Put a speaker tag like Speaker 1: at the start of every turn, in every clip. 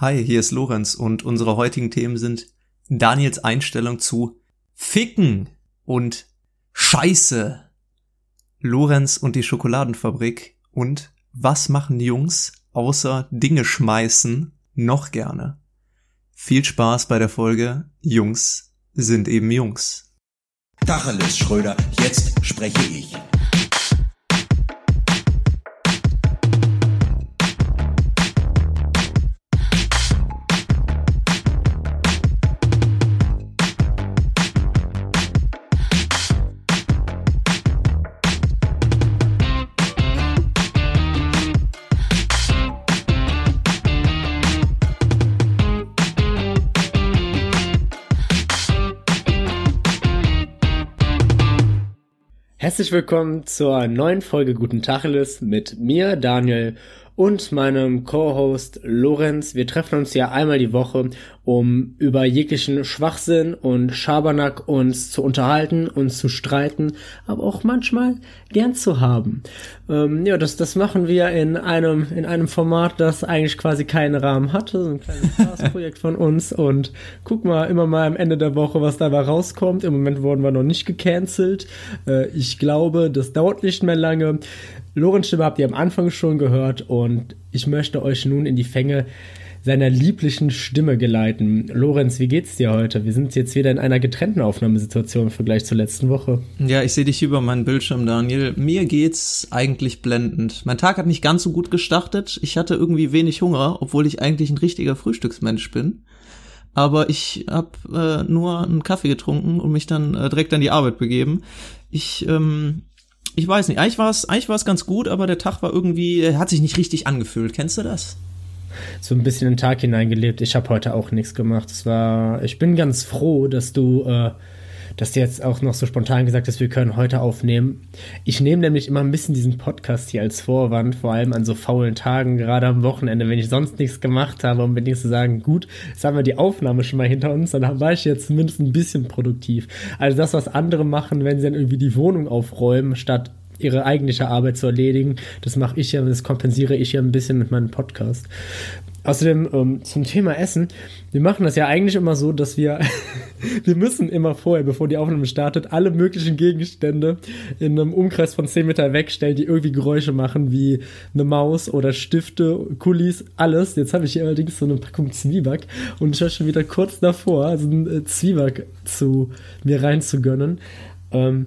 Speaker 1: Hi, hier ist Lorenz und unsere heutigen Themen sind Daniels Einstellung zu Ficken und Scheiße, Lorenz und die Schokoladenfabrik und was machen Jungs außer Dinge schmeißen noch gerne? Viel Spaß bei der Folge Jungs sind eben Jungs.
Speaker 2: Tacheles, Schröder, jetzt spreche ich.
Speaker 3: Herzlich willkommen zur neuen Folge Guten Tacheles mit mir, Daniel, und meinem Co-Host Lorenz. Wir treffen uns ja einmal die Woche, um über jeglichen Schwachsinn und Schabernack uns zu unterhalten, uns zu streiten, aber auch manchmal gern zu haben. Ähm, ja, das, das machen wir in einem, in einem Format, das eigentlich quasi keinen Rahmen hatte, so ein kleines Spaßprojekt von uns und guck mal immer mal am Ende der Woche, was dabei rauskommt. Im Moment wurden wir noch nicht gecancelt. Äh, ich glaube, das dauert nicht mehr lange. Lorenz Stimme habt ihr am Anfang schon gehört und ich möchte euch nun in die Fänge seiner lieblichen Stimme geleiten. Lorenz, wie geht's dir heute? Wir sind jetzt wieder in einer getrennten Aufnahmesituation im Vergleich zur letzten Woche.
Speaker 1: Ja, ich sehe dich über meinen Bildschirm, Daniel. Mir geht's eigentlich blendend. Mein Tag hat nicht ganz so gut gestartet. Ich hatte irgendwie wenig Hunger, obwohl ich eigentlich ein richtiger Frühstücksmensch bin. Aber ich habe äh, nur einen Kaffee getrunken und mich dann äh, direkt an die Arbeit begeben. Ich ähm, ich weiß nicht, eigentlich war es eigentlich war's ganz gut, aber der Tag war irgendwie, hat sich nicht richtig angefühlt. Kennst du das?
Speaker 3: So ein bisschen in den Tag hineingelebt. Ich habe heute auch nichts gemacht. Es war, ich bin ganz froh, dass du äh, dass du jetzt auch noch so spontan gesagt hast, wir können heute aufnehmen. Ich nehme nämlich immer ein bisschen diesen Podcast hier als Vorwand, vor allem an so faulen Tagen, gerade am Wochenende, wenn ich sonst nichts gemacht habe, um wenigstens zu sagen, gut, jetzt haben wir die Aufnahme schon mal hinter uns, dann war ich jetzt zumindest ein bisschen produktiv. Also das, was andere machen, wenn sie dann irgendwie die Wohnung aufräumen, statt ihre eigentliche Arbeit zu erledigen. Das mache ich ja, das kompensiere ich ja ein bisschen mit meinem Podcast. Außerdem ähm, zum Thema Essen. Wir machen das ja eigentlich immer so, dass wir, wir müssen immer vorher, bevor die Aufnahme startet, alle möglichen Gegenstände in einem Umkreis von 10 Meter wegstellen, die irgendwie Geräusche machen, wie eine Maus oder Stifte, Kulis, alles. Jetzt habe ich hier allerdings so eine Packung Zwieback und ich war schon wieder kurz davor, also einen äh, Zwieback zu mir reinzugönnen. Ähm,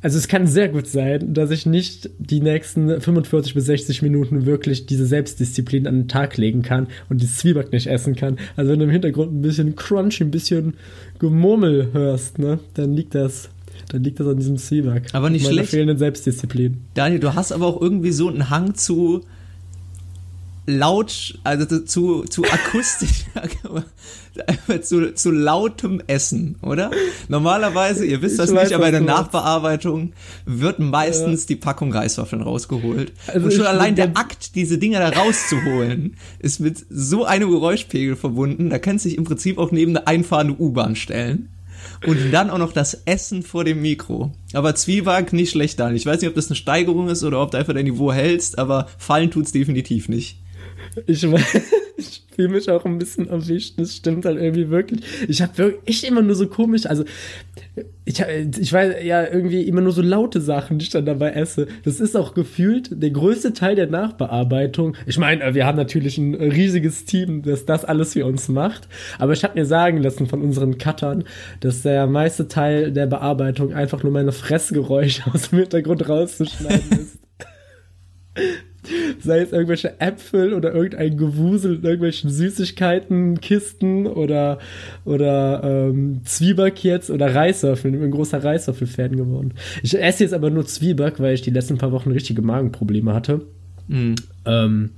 Speaker 3: also es kann sehr gut sein, dass ich nicht die nächsten 45 bis 60 Minuten wirklich diese Selbstdisziplin an den Tag legen kann und die Zwieback nicht essen kann. Also wenn du im Hintergrund ein bisschen Crunch, ein bisschen Gemurmel hörst, ne, dann liegt das dann liegt das an diesem Zwieback.
Speaker 1: Aber nicht schlecht.
Speaker 3: fehlenden Selbstdisziplin.
Speaker 1: Daniel, du hast aber auch irgendwie so einen Hang zu laut, also zu, zu akustisch, zu, zu lautem Essen, oder? Normalerweise, ihr wisst das ich nicht, aber in der Nachbearbeitung wird meistens ja. die Packung Reiswaffeln rausgeholt. Also Und schon allein der Akt, diese Dinger da rauszuholen, ist mit so einem Geräuschpegel verbunden, da kannst du dich im Prinzip auch neben eine einfahrende U-Bahn stellen. Und dann auch noch das Essen vor dem Mikro. Aber Zwieback nicht schlecht an. Ich weiß nicht, ob das eine Steigerung ist oder ob du einfach dein Niveau hältst, aber fallen tut's definitiv nicht.
Speaker 3: Ich, ich fühle mich auch ein bisschen erwischt. Das stimmt halt irgendwie wirklich. Ich habe wirklich echt immer nur so komisch, also ich, ich weiß ja irgendwie immer nur so laute Sachen, die ich dann dabei esse. Das ist auch gefühlt der größte Teil der Nachbearbeitung. Ich meine, wir haben natürlich ein riesiges Team, das das alles für uns macht. Aber ich habe mir sagen lassen von unseren Cuttern, dass der meiste Teil der Bearbeitung einfach nur meine Fressgeräusche aus dem Hintergrund rauszuschneiden ist. Sei es irgendwelche Äpfel oder irgendein Gewusel in irgendwelchen Süßigkeiten, Kisten oder, oder ähm, Zwieback jetzt oder Reiswaffeln. Ich bin ein großer Reiswaffel-Fan geworden. Ich esse jetzt aber nur Zwieback, weil ich die letzten paar Wochen richtige Magenprobleme hatte. Mhm. Ähm,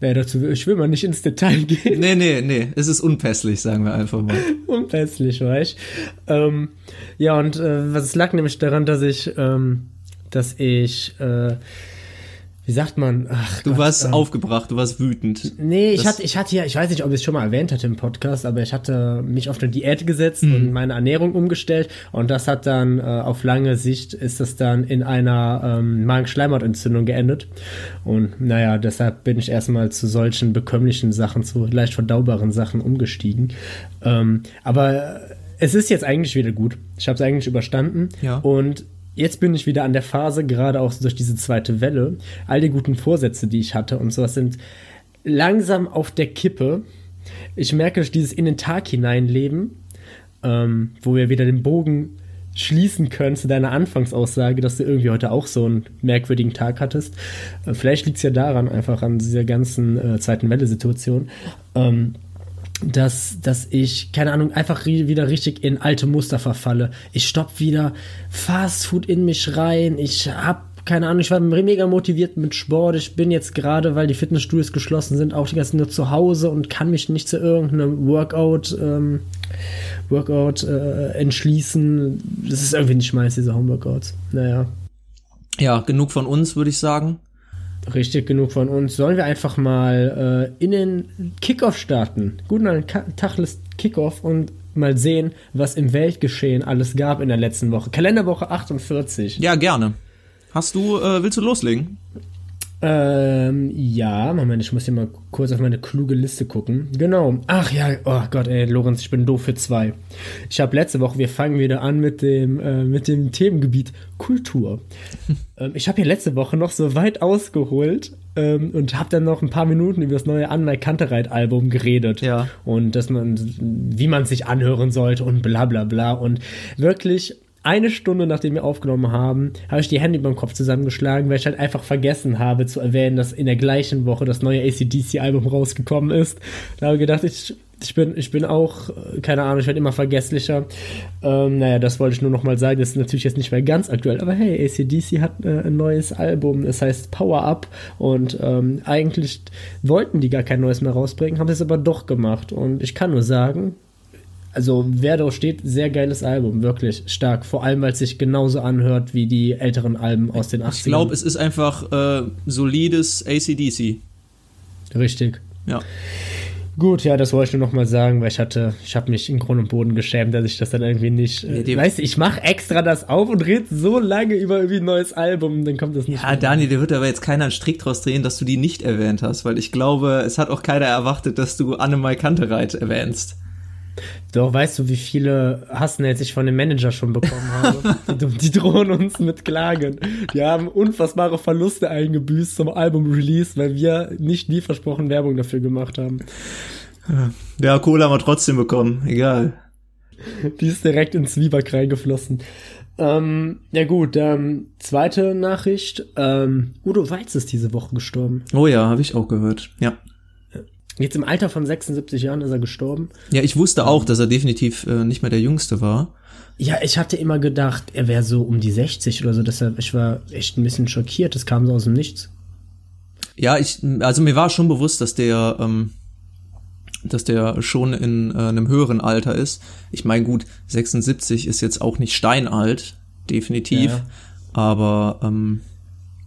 Speaker 3: naja, dazu, ich will mal nicht ins Detail gehen.
Speaker 1: Nee, nee, nee. Es ist unpässlich, sagen wir einfach mal.
Speaker 3: unpässlich, weißt ähm, Ja, und äh, was lag nämlich daran, dass ich, ähm, dass ich, äh, wie sagt man? Ach,
Speaker 1: du Gott, warst ähm, aufgebracht, du warst wütend.
Speaker 3: Nee, ich hatte, ich hatte ja, ich weiß nicht, ob ich es schon mal erwähnt hatte im Podcast, aber ich hatte mich auf eine Diät gesetzt mhm. und meine Ernährung umgestellt und das hat dann äh, auf lange Sicht ist das dann in einer ähm, Magenschleimhautentzündung geendet. Und naja, deshalb bin ich erstmal zu solchen bekömmlichen Sachen, zu leicht verdaubaren Sachen umgestiegen. Ähm, aber es ist jetzt eigentlich wieder gut. Ich habe es eigentlich überstanden.
Speaker 1: Ja.
Speaker 3: Und jetzt bin ich wieder an der Phase, gerade auch durch diese zweite Welle. All die guten Vorsätze, die ich hatte und sowas sind langsam auf der Kippe. Ich merke dieses in den Tag hineinleben, ähm, wo wir wieder den Bogen schließen können zu deiner Anfangsaussage, dass du irgendwie heute auch so einen merkwürdigen Tag hattest. Äh, vielleicht liegt es ja daran, einfach an dieser ganzen äh, zweiten Welle-Situation. Ähm, dass, dass ich, keine Ahnung, einfach wieder richtig in alte Muster verfalle. Ich stopp wieder Fast Food in mich rein. Ich hab, keine Ahnung, ich war mega motiviert mit Sport. Ich bin jetzt gerade, weil die Fitnessstudios geschlossen sind, auch die ganze nur zu Hause und kann mich nicht zu irgendeinem Workout, ähm, Workout äh, entschließen. Das ist irgendwie nicht meins, diese Homeworkouts. Naja.
Speaker 1: Ja, genug von uns, würde ich sagen.
Speaker 3: Richtig genug von uns. Sollen wir einfach mal äh, in den Kickoff starten? Guten Tacheles Kickoff und mal sehen, was im Weltgeschehen alles gab in der letzten Woche. Kalenderwoche 48.
Speaker 1: Ja, gerne. Hast du, äh, willst du loslegen?
Speaker 3: Ähm, ja, Moment, ich muss hier mal kurz auf meine kluge Liste gucken. Genau. Ach ja, oh Gott, ey, Lorenz, ich bin doof für zwei. Ich habe letzte Woche, wir fangen wieder an mit dem, äh, mit dem Themengebiet Kultur. ähm, ich habe hier letzte Woche noch so weit ausgeholt ähm, und habe dann noch ein paar Minuten über das neue Anne Kantereit-Album geredet.
Speaker 1: Ja.
Speaker 3: Und dass man, wie man sich anhören sollte und bla bla bla. Und wirklich eine Stunde nachdem wir aufgenommen haben, habe ich die Hände beim Kopf zusammengeschlagen, weil ich halt einfach vergessen habe zu erwähnen, dass in der gleichen Woche das neue ACDC-Album rausgekommen ist. Da habe ich gedacht, ich, ich, bin, ich bin auch, keine Ahnung, ich werde immer vergesslicher. Ähm, naja, das wollte ich nur nochmal sagen. Das ist natürlich jetzt nicht mehr ganz aktuell, aber hey, ACDC hat äh, ein neues Album, es heißt Power Up und ähm, eigentlich wollten die gar kein neues mehr rausbringen, haben es aber doch gemacht und ich kann nur sagen, also wer da steht, sehr geiles Album, wirklich stark. Vor allem, weil es sich genauso anhört wie die älteren Alben aus den 80ern.
Speaker 1: Ich glaube, es ist einfach äh, solides ACDC.
Speaker 3: Richtig.
Speaker 1: Ja.
Speaker 3: Gut, ja, das wollte ich nur noch mal sagen, weil ich hatte, ich habe mich in Grund und Boden geschämt, dass ich das dann irgendwie nicht. Äh, weißt du, ich mache extra das auf und rede so lange über irgendwie ein neues Album, dann kommt das nicht.
Speaker 1: Ja, Daniel, der wird aber jetzt keiner einen Strick draus drehen, dass du die nicht erwähnt hast, weil ich glaube, es hat auch keiner erwartet, dass du Annemai Kantereit erwähnst.
Speaker 3: Doch, weißt du, wie viele Hassmails ich von dem Manager schon bekommen habe? die, die, drohen uns mit Klagen. Die haben unfassbare Verluste eingebüßt zum Album-Release, weil wir nicht nie versprochen Werbung dafür gemacht haben.
Speaker 1: Ja, Kohle haben wir trotzdem bekommen, egal.
Speaker 3: Die ist direkt ins Zwieback reingeflossen. Ähm, ja gut, ähm, zweite Nachricht. Ähm, Udo Weiz ist diese Woche gestorben.
Speaker 1: Oh ja, habe ich auch gehört. Ja.
Speaker 3: Jetzt im Alter von 76 Jahren ist er gestorben.
Speaker 1: Ja, ich wusste auch, dass er definitiv äh, nicht mehr der Jüngste war.
Speaker 3: Ja, ich hatte immer gedacht, er wäre so um die 60 oder so, deshalb ich war echt ein bisschen schockiert. Das kam so aus dem Nichts.
Speaker 1: Ja, ich, also mir war schon bewusst, dass der, ähm, dass der schon in äh, einem höheren Alter ist. Ich meine, gut, 76 ist jetzt auch nicht steinalt, definitiv. Ja. Aber ähm,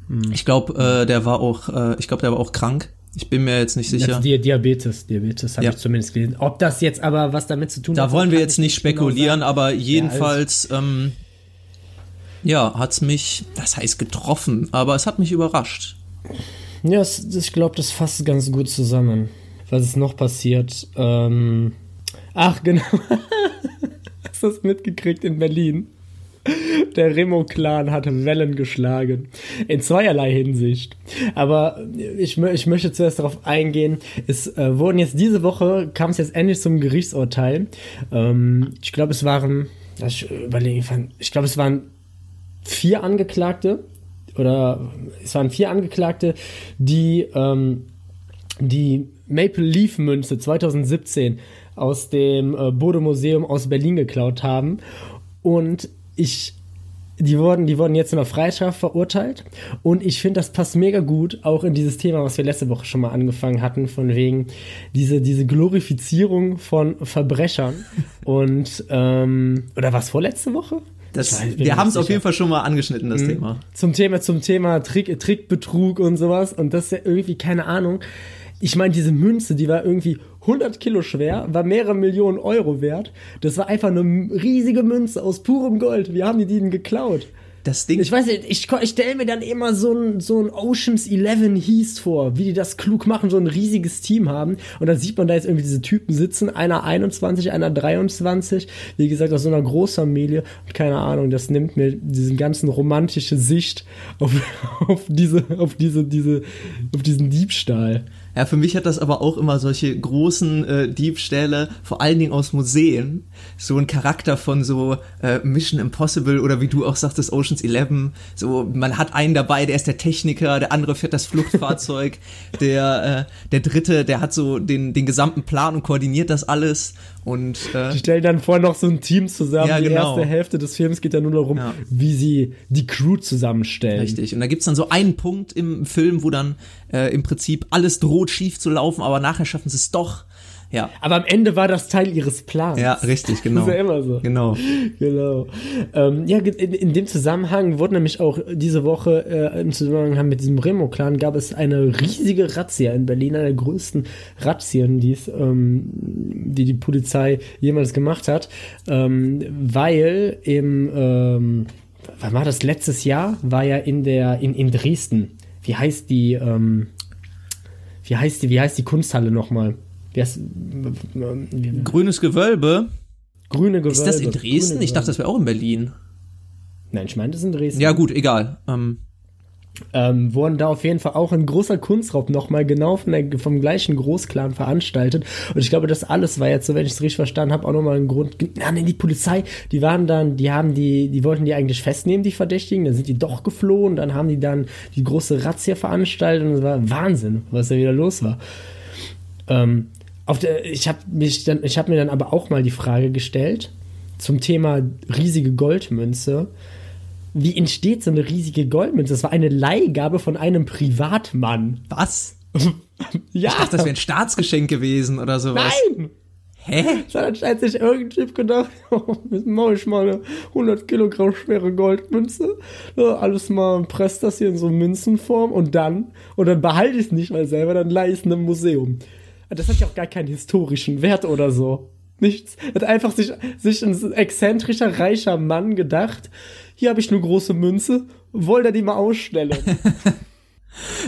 Speaker 1: hm. ich glaube, äh, der war auch, äh, ich glaube, der war auch krank ich bin mir jetzt nicht sicher.
Speaker 3: Di Diabetes, Diabetes habe ja. ich zumindest gelesen. Ob das jetzt aber was damit zu tun
Speaker 1: da hat. Da wollen wir jetzt nicht genau spekulieren, genau aber jedenfalls, ja, ähm, ja, hat's mich, das heißt getroffen, aber es hat mich überrascht.
Speaker 3: Ja, es, ich glaube, das fasst ganz gut zusammen. Was ist noch passiert? Ähm, ach, genau. Hast du das mitgekriegt in Berlin? Der Remo-Clan hat Wellen geschlagen. In zweierlei Hinsicht. Aber ich, ich möchte zuerst darauf eingehen. Es äh, wurden jetzt diese Woche, kam es jetzt endlich zum Gerichtsurteil. Ähm, ich glaube, es waren, ich überlege, ich glaube, es waren vier Angeklagte. Oder es waren vier Angeklagte, die ähm, die Maple Leaf Münze 2017 aus dem äh, Bode Museum aus Berlin geklaut haben. Und ich die wurden, die wurden jetzt in der Freischaft verurteilt. Und ich finde, das passt mega gut auch in dieses Thema, was wir letzte Woche schon mal angefangen hatten, von wegen diese, diese Glorifizierung von Verbrechern. Und, ähm, oder was vorletzte Woche?
Speaker 1: Das, wir haben es auf jeden Fall schon mal angeschnitten, das mhm. Thema.
Speaker 3: Zum Thema, zum Thema Trick, Trickbetrug und sowas. Und das ist ja irgendwie, keine Ahnung. Ich meine, diese Münze, die war irgendwie 100 Kilo schwer, war mehrere Millionen Euro wert. Das war einfach eine riesige Münze aus purem Gold. Wie haben die die geklaut?
Speaker 1: Das Ding.
Speaker 3: Ich weiß nicht, ich, ich stelle mir dann immer so ein, so ein Oceans 11 hieß vor, wie die das klug machen, so ein riesiges Team haben. Und dann sieht man da jetzt irgendwie diese Typen sitzen, einer 21, einer 23, wie gesagt, aus so einer Großfamilie. Und keine Ahnung, das nimmt mir diesen ganzen romantische Sicht auf, auf diese, auf diese, diese, auf diesen Diebstahl.
Speaker 1: Ja, für mich hat das aber auch immer solche großen äh, Diebstähle, vor allen Dingen aus Museen, so ein Charakter von so äh, Mission Impossible oder wie du auch sagtest, Oceans 11. So, man hat einen dabei, der ist der Techniker, der andere fährt das Fluchtfahrzeug, der, äh, der dritte, der hat so den, den gesamten Plan und koordiniert das alles. Und,
Speaker 3: äh, die stellen dann vorher noch so ein Team zusammen. Ja, die genau. erste Hälfte des Films geht dann nur darum, ja. wie sie die Crew zusammenstellen.
Speaker 1: Richtig. Und da gibt's dann so einen Punkt im Film, wo dann äh, im Prinzip alles droht schief zu laufen, aber nachher schaffen sie es doch. Ja.
Speaker 3: Aber am Ende war das Teil ihres Plans.
Speaker 1: Ja, richtig, genau.
Speaker 3: Das ist ja immer so.
Speaker 1: Genau.
Speaker 3: Genau. Ähm, ja, in, in, dem Zusammenhang wurde nämlich auch diese Woche äh, im Zusammenhang mit diesem Remo-Clan gab es eine riesige Razzia in Berlin, eine der größten Razzien, die ähm, die die Polizei jemals gemacht hat, ähm, weil im ähm, wann war das letztes Jahr war ja in der in, in Dresden. Wie heißt die ähm, wie heißt die wie heißt die Kunsthalle nochmal?
Speaker 1: Ist, Grünes Gewölbe.
Speaker 3: Grüne Gewölbe.
Speaker 1: Ist das in Dresden? Ich dachte, das wäre auch in Berlin.
Speaker 3: Nein, ich meine, das ist in Dresden.
Speaker 1: Ja, gut, egal. Ähm.
Speaker 3: Ähm, wurden da auf jeden Fall auch ein großer Kunstraub nochmal genau von der, vom gleichen Großclan veranstaltet. Und ich glaube, das alles war jetzt so, wenn ich es richtig verstanden habe, auch nochmal ein Grund. Ja, nee, die Polizei, die waren dann, die haben die, die wollten die eigentlich festnehmen, die Verdächtigen, dann sind die doch geflohen, dann haben die dann die große Razzia veranstaltet und es war Wahnsinn, was da wieder los war. Ähm, der, ich habe habe mir dann aber auch mal die Frage gestellt zum Thema riesige Goldmünze. Wie entsteht so eine riesige Goldmünze? Das war eine Leihgabe von einem Privatmann.
Speaker 1: Was? ja. Ich dachte, das wäre ein Staatsgeschenk gewesen oder sowas.
Speaker 3: Nein! Hä? Dann hat sich irgendein Typ gedacht, oh, mache ich mal eine 100 Kilogramm schwere Goldmünze. Ja, alles mal, presst das hier in so Münzenform und dann, und dann behalte ich es nicht mal selber, dann leih ich es einem Museum. Das hat ja auch gar keinen historischen Wert oder so. Nichts. Hat einfach sich, sich ein exzentrischer, reicher Mann gedacht, hier habe ich eine große Münze, wollt ihr die mal ausstellen?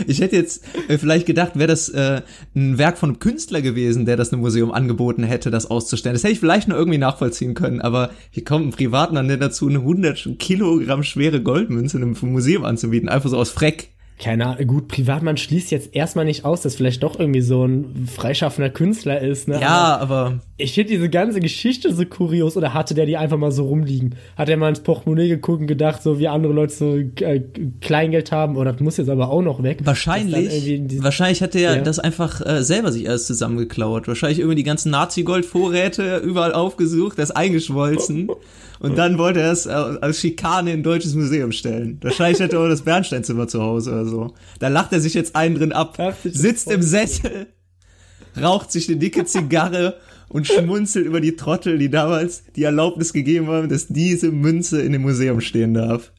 Speaker 1: Ich hätte jetzt äh, vielleicht gedacht, wäre das äh, ein Werk von einem Künstler gewesen, der das einem Museum angeboten hätte, das auszustellen. Das hätte ich vielleicht noch irgendwie nachvollziehen können, aber hier kommt ein Privatmann dazu, eine 100 Kilogramm schwere Goldmünze in einem Museum anzubieten, einfach so aus Freck
Speaker 3: keine Ahnung, gut, Privatmann schließt jetzt erstmal nicht aus, dass vielleicht doch irgendwie so ein freischaffender Künstler ist, ne?
Speaker 1: Ja, aber. aber
Speaker 3: ich finde diese ganze Geschichte so kurios, oder hatte der die einfach mal so rumliegen? Hat er mal ins Portemonnaie geguckt und gedacht, so wie andere Leute so äh, Kleingeld haben, oder das muss jetzt aber auch noch weg?
Speaker 1: Wahrscheinlich. Wahrscheinlich hat er ja. das einfach äh, selber sich alles zusammengeklaut. Wahrscheinlich irgendwie die ganzen Nazi-Gold-Vorräte überall aufgesucht, das eingeschmolzen. Und dann wollte er es als Schikane in ein deutsches Museum stellen. Wahrscheinlich hätte er auch das Bernsteinzimmer zu Hause oder so. Da lacht er sich jetzt einen drin ab, sitzt im Sessel, raucht sich eine dicke Zigarre und schmunzelt über die Trottel, die damals die Erlaubnis gegeben haben, dass diese Münze in dem Museum stehen darf.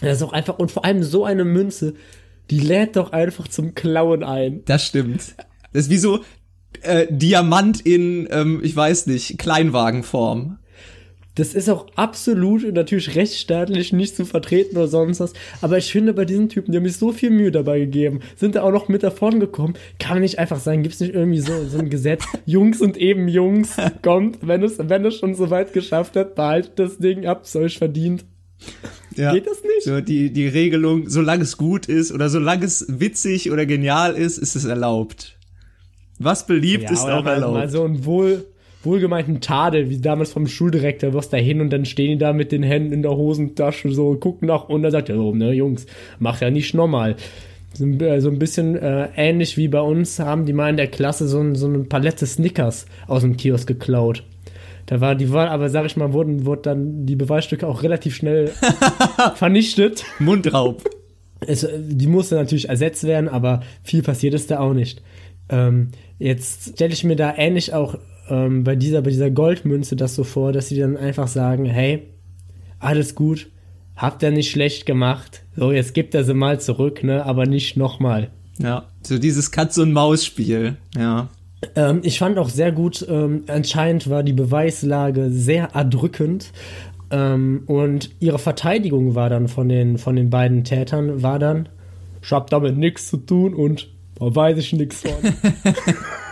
Speaker 3: Das ist auch einfach, und vor allem so eine Münze, die lädt doch einfach zum Klauen ein.
Speaker 1: Das stimmt. Das ist wie so äh, Diamant in, ähm, ich weiß nicht, Kleinwagenform.
Speaker 3: Das ist auch absolut natürlich rechtsstaatlich nicht zu vertreten oder sonst was. Aber ich finde, bei diesen Typen, die haben mich so viel Mühe dabei gegeben, sind da auch noch mit davon gekommen. Kann nicht einfach sein, gibt es nicht irgendwie so, so ein Gesetz, Jungs und eben Jungs, kommt, wenn es, wenn es schon so weit geschafft hat, behaltet das Ding ab, soll ich verdient.
Speaker 1: Ja. Geht das nicht? So die, die Regelung, solange es gut ist oder solange es witzig oder genial ist, ist es erlaubt. Was beliebt ja, ist auch erlaubt.
Speaker 3: Mal so ein wohl, wohlgemeinten Tadel, wie damals vom Schuldirektor, wirst da hin und dann stehen die da mit den Händen in der Hosentasche so, gucken nach und dann sagt er so, ne, Jungs, mach ja nicht nochmal. So, äh, so ein bisschen äh, ähnlich wie bei uns haben die mal in der Klasse so, so eine Palette Snickers aus dem Kiosk geklaut. Da war die war, aber sag ich mal, wurden, wurden dann die Beweisstücke auch relativ schnell vernichtet.
Speaker 1: Mundraub.
Speaker 3: Es, die musste natürlich ersetzt werden, aber viel passiert ist da auch nicht. Ähm, jetzt stelle ich mir da ähnlich auch ähm, bei dieser, bei dieser Goldmünze das so vor, dass sie dann einfach sagen, hey, alles gut, habt ihr nicht schlecht gemacht. So, jetzt gibt er sie mal zurück, ne, aber nicht nochmal.
Speaker 1: Ja, so dieses Katz- und Maus-Spiel, ja.
Speaker 3: Ähm, ich fand auch sehr gut, ähm, anscheinend war die Beweislage sehr erdrückend. Ähm, und ihre Verteidigung war dann von den, von den beiden Tätern, war dann, ich hab damit nichts zu tun und da weiß ich nichts von.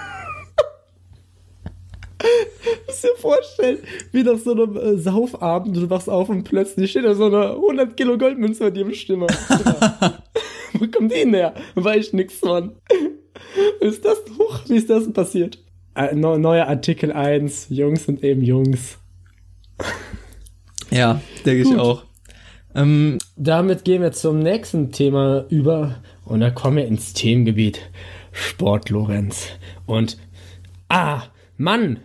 Speaker 3: musst dir vorstellen, wie nach so einem äh, Saufabend, du wachst auf und plötzlich steht da so eine 100 Kilo Goldmünze bei dir im Stimme. Wo kommt die denn her? Weiß ich nichts von. ist das, hoch, wie ist das denn passiert? Äh, neuer Artikel 1, Jungs sind eben Jungs.
Speaker 1: Ja, denke ich auch.
Speaker 3: Ähm, Damit gehen wir zum nächsten Thema über und da kommen wir ins Themengebiet Sport, Lorenz. Und, ah, Mann,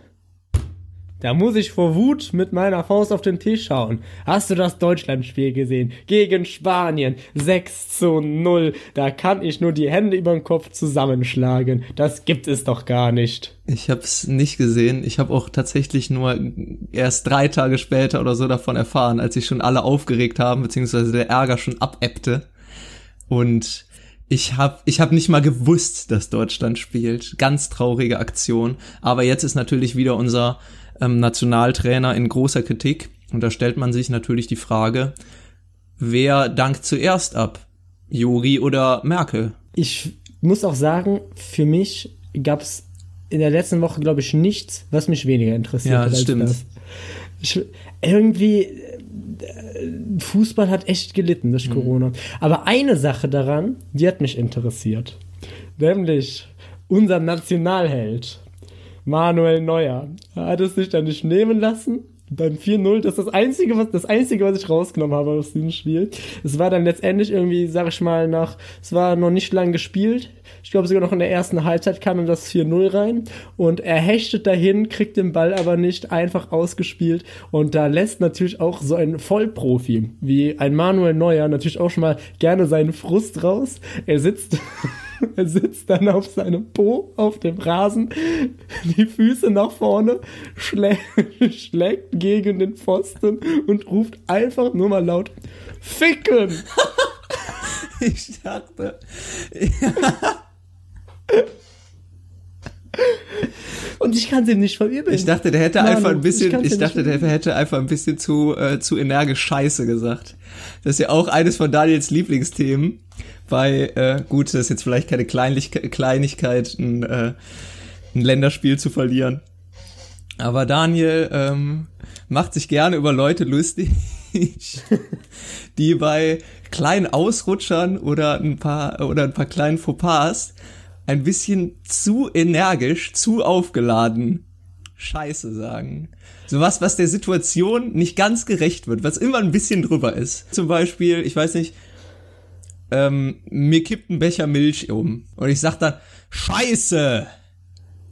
Speaker 3: da muss ich vor Wut mit meiner Faust auf den Tisch schauen. Hast du das Deutschlandspiel gesehen? Gegen Spanien. 6 zu 0. Da kann ich nur die Hände über den Kopf zusammenschlagen. Das gibt es doch gar nicht.
Speaker 1: Ich hab's nicht gesehen. Ich habe auch tatsächlich nur erst drei Tage später oder so davon erfahren, als sich schon alle aufgeregt haben, beziehungsweise der Ärger schon abebbte. Und ich habe ich hab nicht mal gewusst, dass Deutschland spielt. Ganz traurige Aktion. Aber jetzt ist natürlich wieder unser ähm, Nationaltrainer in großer Kritik. Und da stellt man sich natürlich die Frage, wer dankt zuerst ab? Juri oder Merkel?
Speaker 3: Ich muss auch sagen, für mich gab es in der letzten Woche, glaube ich, nichts, was mich weniger interessiert
Speaker 1: ja, das stimmt.
Speaker 3: Das. Ich, irgendwie, äh, Fußball hat echt gelitten durch mhm. Corona. Aber eine Sache daran, die hat mich interessiert. Nämlich unser Nationalheld. Manuel Neuer. Er hat es sich dann nicht nehmen lassen. Beim 4-0, das ist das Einzige, was, das Einzige, was ich rausgenommen habe aus diesem Spiel. Es war dann letztendlich irgendwie, sag ich mal, nach, es war noch nicht lang gespielt. Ich glaube sogar noch in der ersten Halbzeit kam dann das 4-0 rein. Und er hechtet dahin, kriegt den Ball aber nicht einfach ausgespielt. Und da lässt natürlich auch so ein Vollprofi wie ein Manuel Neuer natürlich auch schon mal gerne seinen Frust raus. Er sitzt Er sitzt dann auf seinem Po auf dem Rasen, die Füße nach vorne, schlä schlägt gegen den Pfosten und ruft einfach nur mal laut: Ficken!
Speaker 1: ich dachte.
Speaker 3: Und ich kann es ihm nicht verübeln.
Speaker 1: Ich dachte, der hätte Manu, einfach ein bisschen, ich, ich dachte, der hätte einfach ein bisschen zu, äh, zu energisch Scheiße gesagt. Das ist ja auch eines von Daniels Lieblingsthemen bei, äh, gut, das ist jetzt vielleicht keine Kleinlich Kleinigkeit, ein, äh, ein Länderspiel zu verlieren. Aber Daniel ähm, macht sich gerne über Leute lustig, die bei kleinen Ausrutschern oder ein paar oder ein paar kleinen Fauxpas ein bisschen zu energisch, zu aufgeladen Scheiße sagen. Sowas, was der Situation nicht ganz gerecht wird, was immer ein bisschen drüber ist. Zum Beispiel, ich weiß nicht, ähm, mir kippt ein Becher Milch um. Und ich sag dann, Scheiße!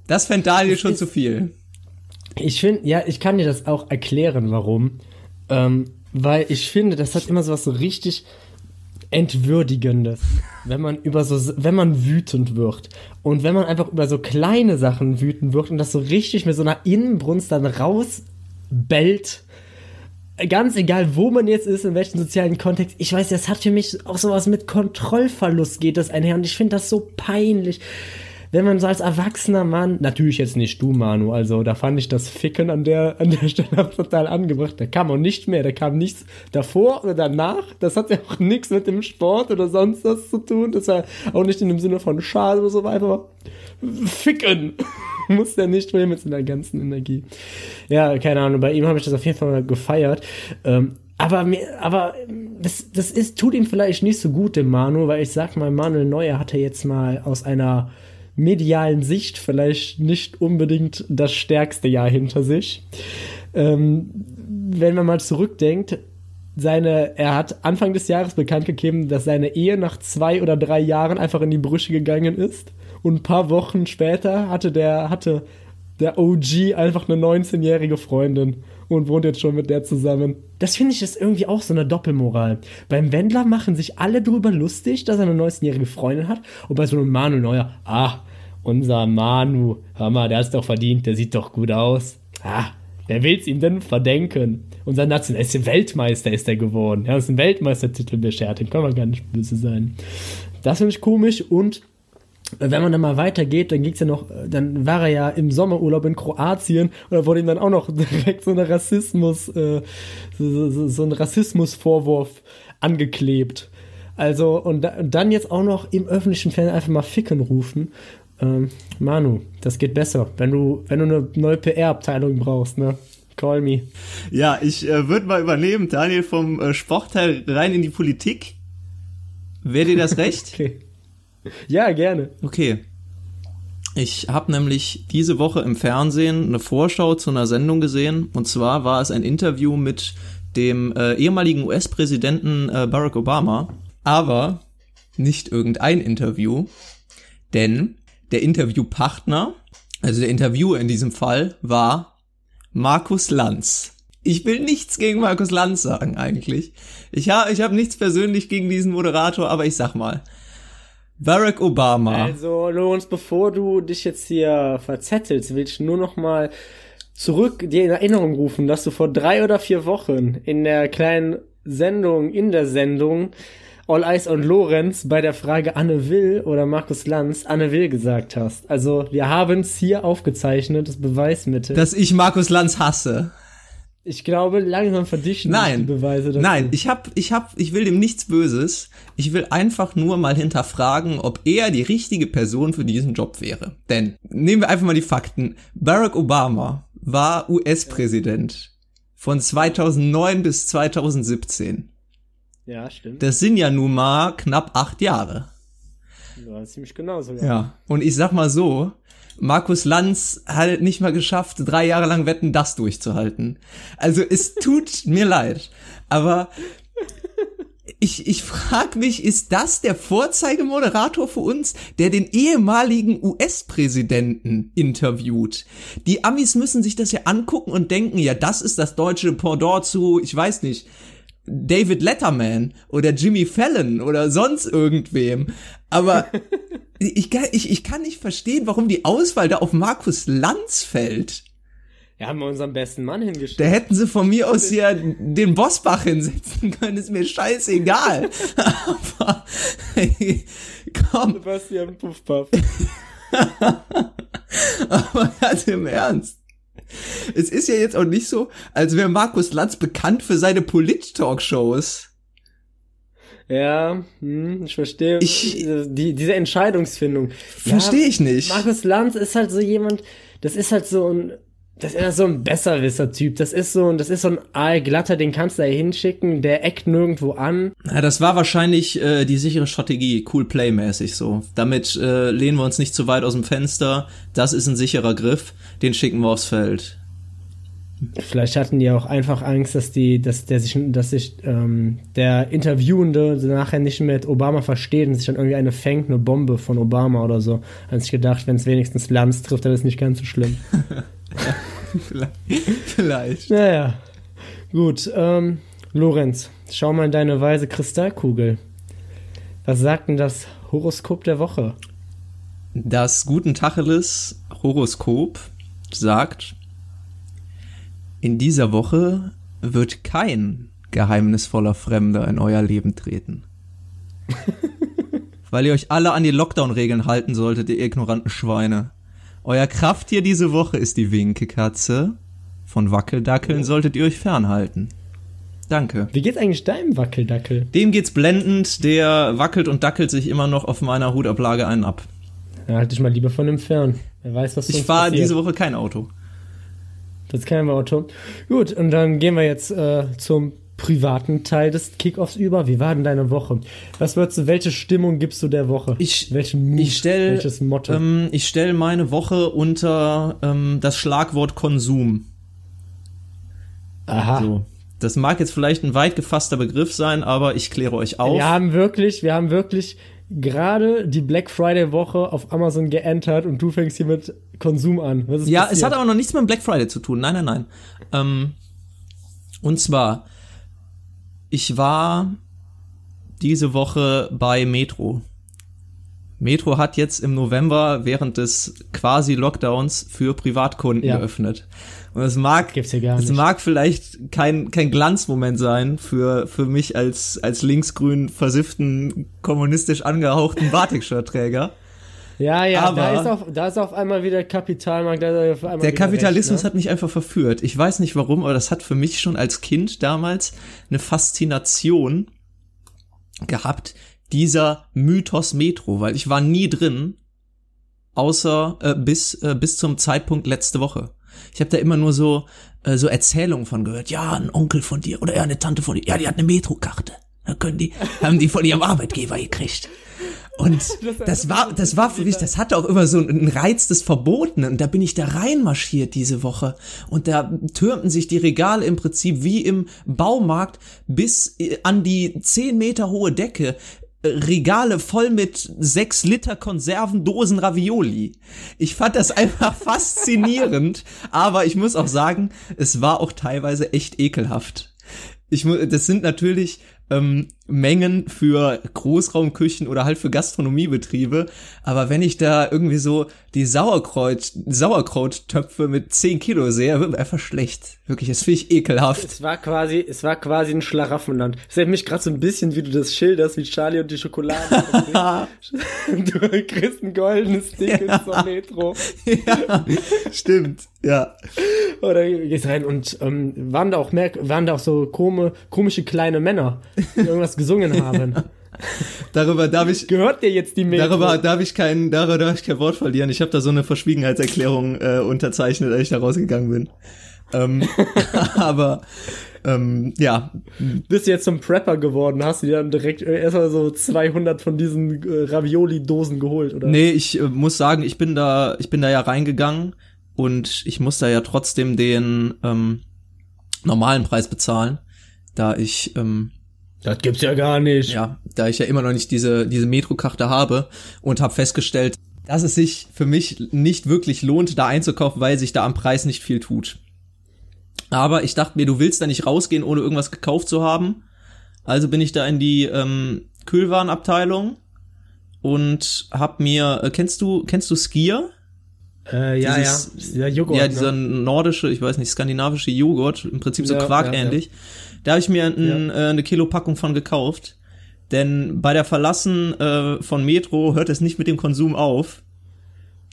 Speaker 1: Das fände Daniel schon zu viel.
Speaker 3: Ich finde, ja, ich kann dir das auch erklären, warum. Ähm, weil ich finde, das hat immer so was so richtig Entwürdigendes, wenn man über so, wenn man wütend wird und wenn man einfach über so kleine Sachen wütend wird und das so richtig mit so einer Innenbrunst dann rausbellt ganz egal, wo man jetzt ist, in welchem sozialen Kontext, ich weiß, das hat für mich auch sowas mit Kontrollverlust geht das einher und ich finde das so peinlich. Wenn man so als erwachsener Mann, natürlich jetzt nicht du, Manu, also da fand ich das Ficken an der, an der Stelle total angebracht. Da kam auch nicht mehr, da kam nichts davor oder danach. Das hat ja auch nichts mit dem Sport oder sonst was zu tun. Das war auch nicht in dem Sinne von Schade oder so, einfach Ficken. muss der nicht mehr mit seiner ganzen Energie. Ja, keine Ahnung, bei ihm habe ich das auf jeden Fall mal gefeiert. Ähm, aber mir, aber das, das ist, tut ihm vielleicht nicht so gut, dem Manu, weil ich sag mal, Manuel Neuer hatte jetzt mal aus einer medialen Sicht vielleicht nicht unbedingt das stärkste Jahr hinter sich. Ähm, wenn man mal zurückdenkt, seine, er hat Anfang des Jahres bekannt gegeben, dass seine Ehe nach zwei oder drei Jahren einfach in die Brüche gegangen ist. Und ein paar Wochen später hatte der, hatte der OG einfach eine 19-jährige Freundin und wohnt jetzt schon mit der zusammen. Das finde ich ist irgendwie auch so eine Doppelmoral. Beim Wendler machen sich alle drüber lustig, dass er eine 19-jährige Freundin hat. Und bei so einem Manu Neuer, ah, unser Manu, hör mal, der ist doch verdient, der sieht doch gut aus. Ah, Wer will es ihm denn verdenken? Unser Nation ist ein Weltmeister, ist er geworden. Er ist ein Weltmeistertitel beschert, dem kann man gar nicht böse sein. Das finde ich komisch und wenn man dann mal weitergeht, dann ging's ja noch, dann war er ja im Sommerurlaub in Kroatien und da wurde ihm dann auch noch direkt so eine Rassismus, äh, so, so, so ein Rassismusvorwurf angeklebt. Also, und, da, und, dann jetzt auch noch im öffentlichen Fernsehen einfach mal ficken rufen. Ähm, Manu, das geht besser. Wenn du, wenn du eine neue PR-Abteilung brauchst, ne? Call me.
Speaker 1: Ja, ich äh, würde mal übernehmen, Daniel, vom äh, Sportteil rein in die Politik. Wäre dir das recht?
Speaker 3: okay. Ja, gerne.
Speaker 1: Okay. Ich habe nämlich diese Woche im Fernsehen eine Vorschau zu einer Sendung gesehen. Und zwar war es ein Interview mit dem äh, ehemaligen US-Präsidenten äh, Barack Obama. Aber nicht irgendein Interview, denn der Interviewpartner, also der Interviewer in diesem Fall, war Markus Lanz. Ich will nichts gegen Markus Lanz sagen eigentlich. Ich habe ich hab nichts persönlich gegen diesen Moderator, aber ich sag mal, Barack Obama.
Speaker 3: Also, Lorenz, bevor du dich jetzt hier verzettelst, will ich nur noch mal zurück dir in Erinnerung rufen, dass du vor drei oder vier Wochen in der kleinen Sendung, in der Sendung All Eyes on Lorenz bei der Frage Anne Will oder Markus Lanz Anne Will gesagt hast. Also, wir haben es hier aufgezeichnet, das Beweismittel.
Speaker 1: Dass ich Markus Lanz hasse.
Speaker 3: Ich glaube, langsam verdichten
Speaker 1: nein,
Speaker 3: die Beweise.
Speaker 1: Dazu. Nein, ich hab, ich hab, ich will dem nichts Böses. Ich will einfach nur mal hinterfragen, ob er die richtige Person für diesen Job wäre. Denn nehmen wir einfach mal die Fakten. Barack Obama war US-Präsident von 2009 bis 2017.
Speaker 3: Ja, stimmt.
Speaker 1: Das sind ja nun mal knapp acht Jahre.
Speaker 3: Ja, ziemlich genau sogar.
Speaker 1: Ja, und ich sag mal so, Markus Lanz hat nicht mal geschafft, drei Jahre lang Wetten das durchzuhalten. Also es tut mir leid, aber ich, ich frage mich, ist das der Vorzeigemoderator für uns, der den ehemaligen US-Präsidenten interviewt? Die Amis müssen sich das ja angucken und denken, ja, das ist das deutsche Pendant zu, ich weiß nicht, David Letterman oder Jimmy Fallon oder sonst irgendwem. Aber ich, kann, ich, ich kann nicht verstehen, warum die Auswahl da auf Markus Lanz fällt.
Speaker 3: Ja, haben wir unseren besten Mann hingestellt.
Speaker 1: Da hätten sie von mir aus ja den Bossbach hinsetzen können, ist mir scheißegal. Aber hey, komm.
Speaker 3: Sebastian Puffpuff.
Speaker 1: Aber ganz im Ernst. Es ist ja jetzt auch nicht so, als wäre Markus Lanz bekannt für seine Polit-Talkshows.
Speaker 3: Ja, hm, ich verstehe. Ich, die, diese Entscheidungsfindung.
Speaker 1: Verstehe ja, ich nicht.
Speaker 3: Markus Lanz ist halt so jemand, das ist halt so ein, das ist so ein Besserwisser-Typ. Das ist so, das ist so ein Aalglatter, den kannst du da hinschicken, der eckt nirgendwo an.
Speaker 1: Ja, das war wahrscheinlich äh, die sichere Strategie, cool Play-mäßig so. Damit äh, lehnen wir uns nicht zu weit aus dem Fenster. Das ist ein sicherer Griff, den schicken wir aufs Feld.
Speaker 3: Vielleicht hatten die auch einfach Angst, dass die, dass der sich, dass sich ähm, der Interviewende nachher nicht mehr mit Obama versteht und sich dann irgendwie eine fängt, eine Bombe von Obama oder so. Hat sich gedacht, wenn es wenigstens Lanz trifft, dann ist nicht ganz so schlimm.
Speaker 1: ja, vielleicht. vielleicht.
Speaker 3: Naja. Gut, ähm, Lorenz, schau mal in deine weise Kristallkugel. Was sagt denn das Horoskop der Woche?
Speaker 1: Das Guten Tacheles Horoskop sagt, in dieser Woche wird kein geheimnisvoller Fremder in euer Leben treten. Weil ihr euch alle an die Lockdown-Regeln halten solltet, ihr ignoranten Schweine. Euer Krafttier diese Woche ist die Winkekatze. Von Wackeldackeln solltet ihr euch fernhalten. Danke.
Speaker 3: Wie geht's eigentlich deinem Wackeldackel?
Speaker 1: Dem geht's blendend, der wackelt und dackelt sich immer noch auf meiner Hutablage einen ab.
Speaker 3: Ja, halt dich mal lieber von ihm fern. Wer weiß, was
Speaker 1: Ich fahre diese Woche kein Auto.
Speaker 3: Das kennen wir Auto. Gut, und dann gehen wir jetzt äh, zum privaten Teil des Kickoffs über. Wie war denn deine Woche? Was würdest du, welche Stimmung gibst du der Woche?
Speaker 1: Ich, Welchen Mut, ich stell, welches Motto? Ähm, ich stelle meine Woche unter ähm, das Schlagwort Konsum.
Speaker 3: Aha. So.
Speaker 1: Das mag jetzt vielleicht ein weit gefasster Begriff sein, aber ich kläre euch auf.
Speaker 3: Wir haben wirklich, wir haben wirklich gerade die Black Friday Woche auf Amazon geentert und du fängst hier mit Konsum an.
Speaker 1: ja, passiert? es hat aber noch nichts mit Black Friday zu tun. Nein, nein, nein. Ähm, und zwar, ich war diese Woche bei Metro. Metro hat jetzt im November während des quasi Lockdowns für Privatkunden
Speaker 3: Ja.
Speaker 1: geöffnet. Und es mag, es mag vielleicht kein, kein Glanzmoment sein für, für mich als, als linksgrün versifften, kommunistisch angehauchten Batik-Shirt-Träger.
Speaker 3: Ja, ja,
Speaker 1: Aber-
Speaker 3: da ist, auf, da ist auf einmal wieder Kapitalmarkt. Da ist auf einmal
Speaker 1: Der Kapitalismus
Speaker 3: recht, ne?
Speaker 1: hat mich einfach verführt. Ich weiß nicht warum, aber das hat für mich schon als Kind damals eine Faszination gehabt, dieser Mythos Metro, weil ich war nie drin, außer äh, bis, äh, bis zum Zeitpunkt letzte Woche. Ich habe da immer nur so, äh, so Erzählungen von gehört. Ja, ein Onkel von dir oder ja, eine Tante von dir. Ja, die hat eine Metrokarte. Da können die, haben die von ihrem Arbeitgeber gekriegt. Und das war, das war für mich, das hatte auch immer so einen Reiz des Verbotenen. Und da bin ich da reinmarschiert diese Woche. Und da türmten sich die Regale im Prinzip wie im Baumarkt bis äh, an die 10 Meter hohe Decke. Regale voll mit 6 Liter Konservendosen Ravioli. Ich fand das einfach faszinierend, aber ich muss auch sagen, es war auch teilweise echt ekelhaft. Ich, das sind natürlich ähm, Mengen für Großraumküchen oder halt für Gastronomiebetriebe. Aber wenn ich da irgendwie so die Sauerkraut, Sauerkrauttöpfe mit 10 Kilo sehe, wird mir einfach schlecht. Wirklich, das finde ich ekelhaft.
Speaker 3: Es war quasi, es war quasi ein Schlaraffenland. Es erinnert mich gerade so ein bisschen, wie du das schilderst, wie Charlie und die Schokolade. du kriegst ein goldenes Ticket zur Metro.
Speaker 1: ja, stimmt. Ja.
Speaker 3: Oder gehst rein und ähm, waren da auch mehr, waren da auch so kome, komische kleine Männer, die irgendwas gesungen haben.
Speaker 1: Darüber darf ich,
Speaker 3: Gehört dir jetzt die Metro?
Speaker 1: darüber darf ich kein, darüber darf ich kein Wort verlieren. Ich habe da so eine Verschwiegenheitserklärung äh, unterzeichnet, als ich da rausgegangen bin. Ähm, aber ähm, ja,
Speaker 3: bist du jetzt zum Prepper geworden, hast du dir dann direkt äh, erstmal so 200 von diesen äh, Ravioli-Dosen geholt, oder?
Speaker 1: Nee, ich äh, muss sagen, ich bin da, ich bin da ja reingegangen und ich muss da ja trotzdem den ähm, normalen Preis bezahlen, da ich ähm,
Speaker 3: Das gibt's ja gar nicht.
Speaker 1: ja, da ich ja immer noch nicht diese diese Metrokarte habe und habe festgestellt, dass es sich für mich nicht wirklich lohnt, da einzukaufen, weil sich da am Preis nicht viel tut. Aber ich dachte mir, du willst da nicht rausgehen, ohne irgendwas gekauft zu haben. Also bin ich da in die ähm, Kühlwarenabteilung und hab mir, äh, kennst du, kennst du Skier?
Speaker 3: Äh, ja,
Speaker 1: Dieses-
Speaker 3: ja. Ja, Joghurt.
Speaker 1: ja, dieser
Speaker 3: ne?
Speaker 1: nordische, ich weiß nicht, skandinavische Joghurt, im Prinzip so
Speaker 3: Ja,
Speaker 1: Quark
Speaker 3: ja, ja.
Speaker 1: ähnlich. Da habe ich mir ein, äh, eine Kilopackung von gekauft. Denn bei der Verlassen äh, von Metro hört es nicht mit dem Konsum auf.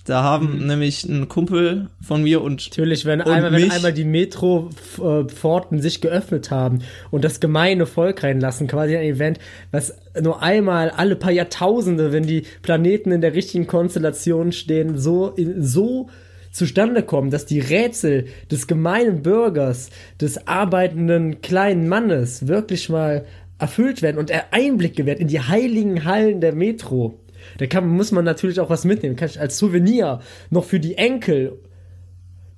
Speaker 1: Da haben
Speaker 3: Mhm.
Speaker 1: nämlich ein Kumpel von mir und
Speaker 3: Natürlich, wenn
Speaker 1: Und
Speaker 3: einmal, wenn
Speaker 1: mich-
Speaker 3: einmal die Metro-Pforten sich geöffnet haben und das gemeine Volk reinlassen, quasi ein Event, was nur einmal alle paar Jahrtausende, wenn die Planeten in der richtigen Konstellation stehen, so, so zustande kommen, dass die Rätsel des gemeinen Bürgers, des arbeitenden kleinen Mannes wirklich mal erfüllt werden und er Einblick gewährt in die heiligen Hallen der Metro. Da kann, muss man natürlich auch was mitnehmen. Kann ich als Souvenir noch für die Enkel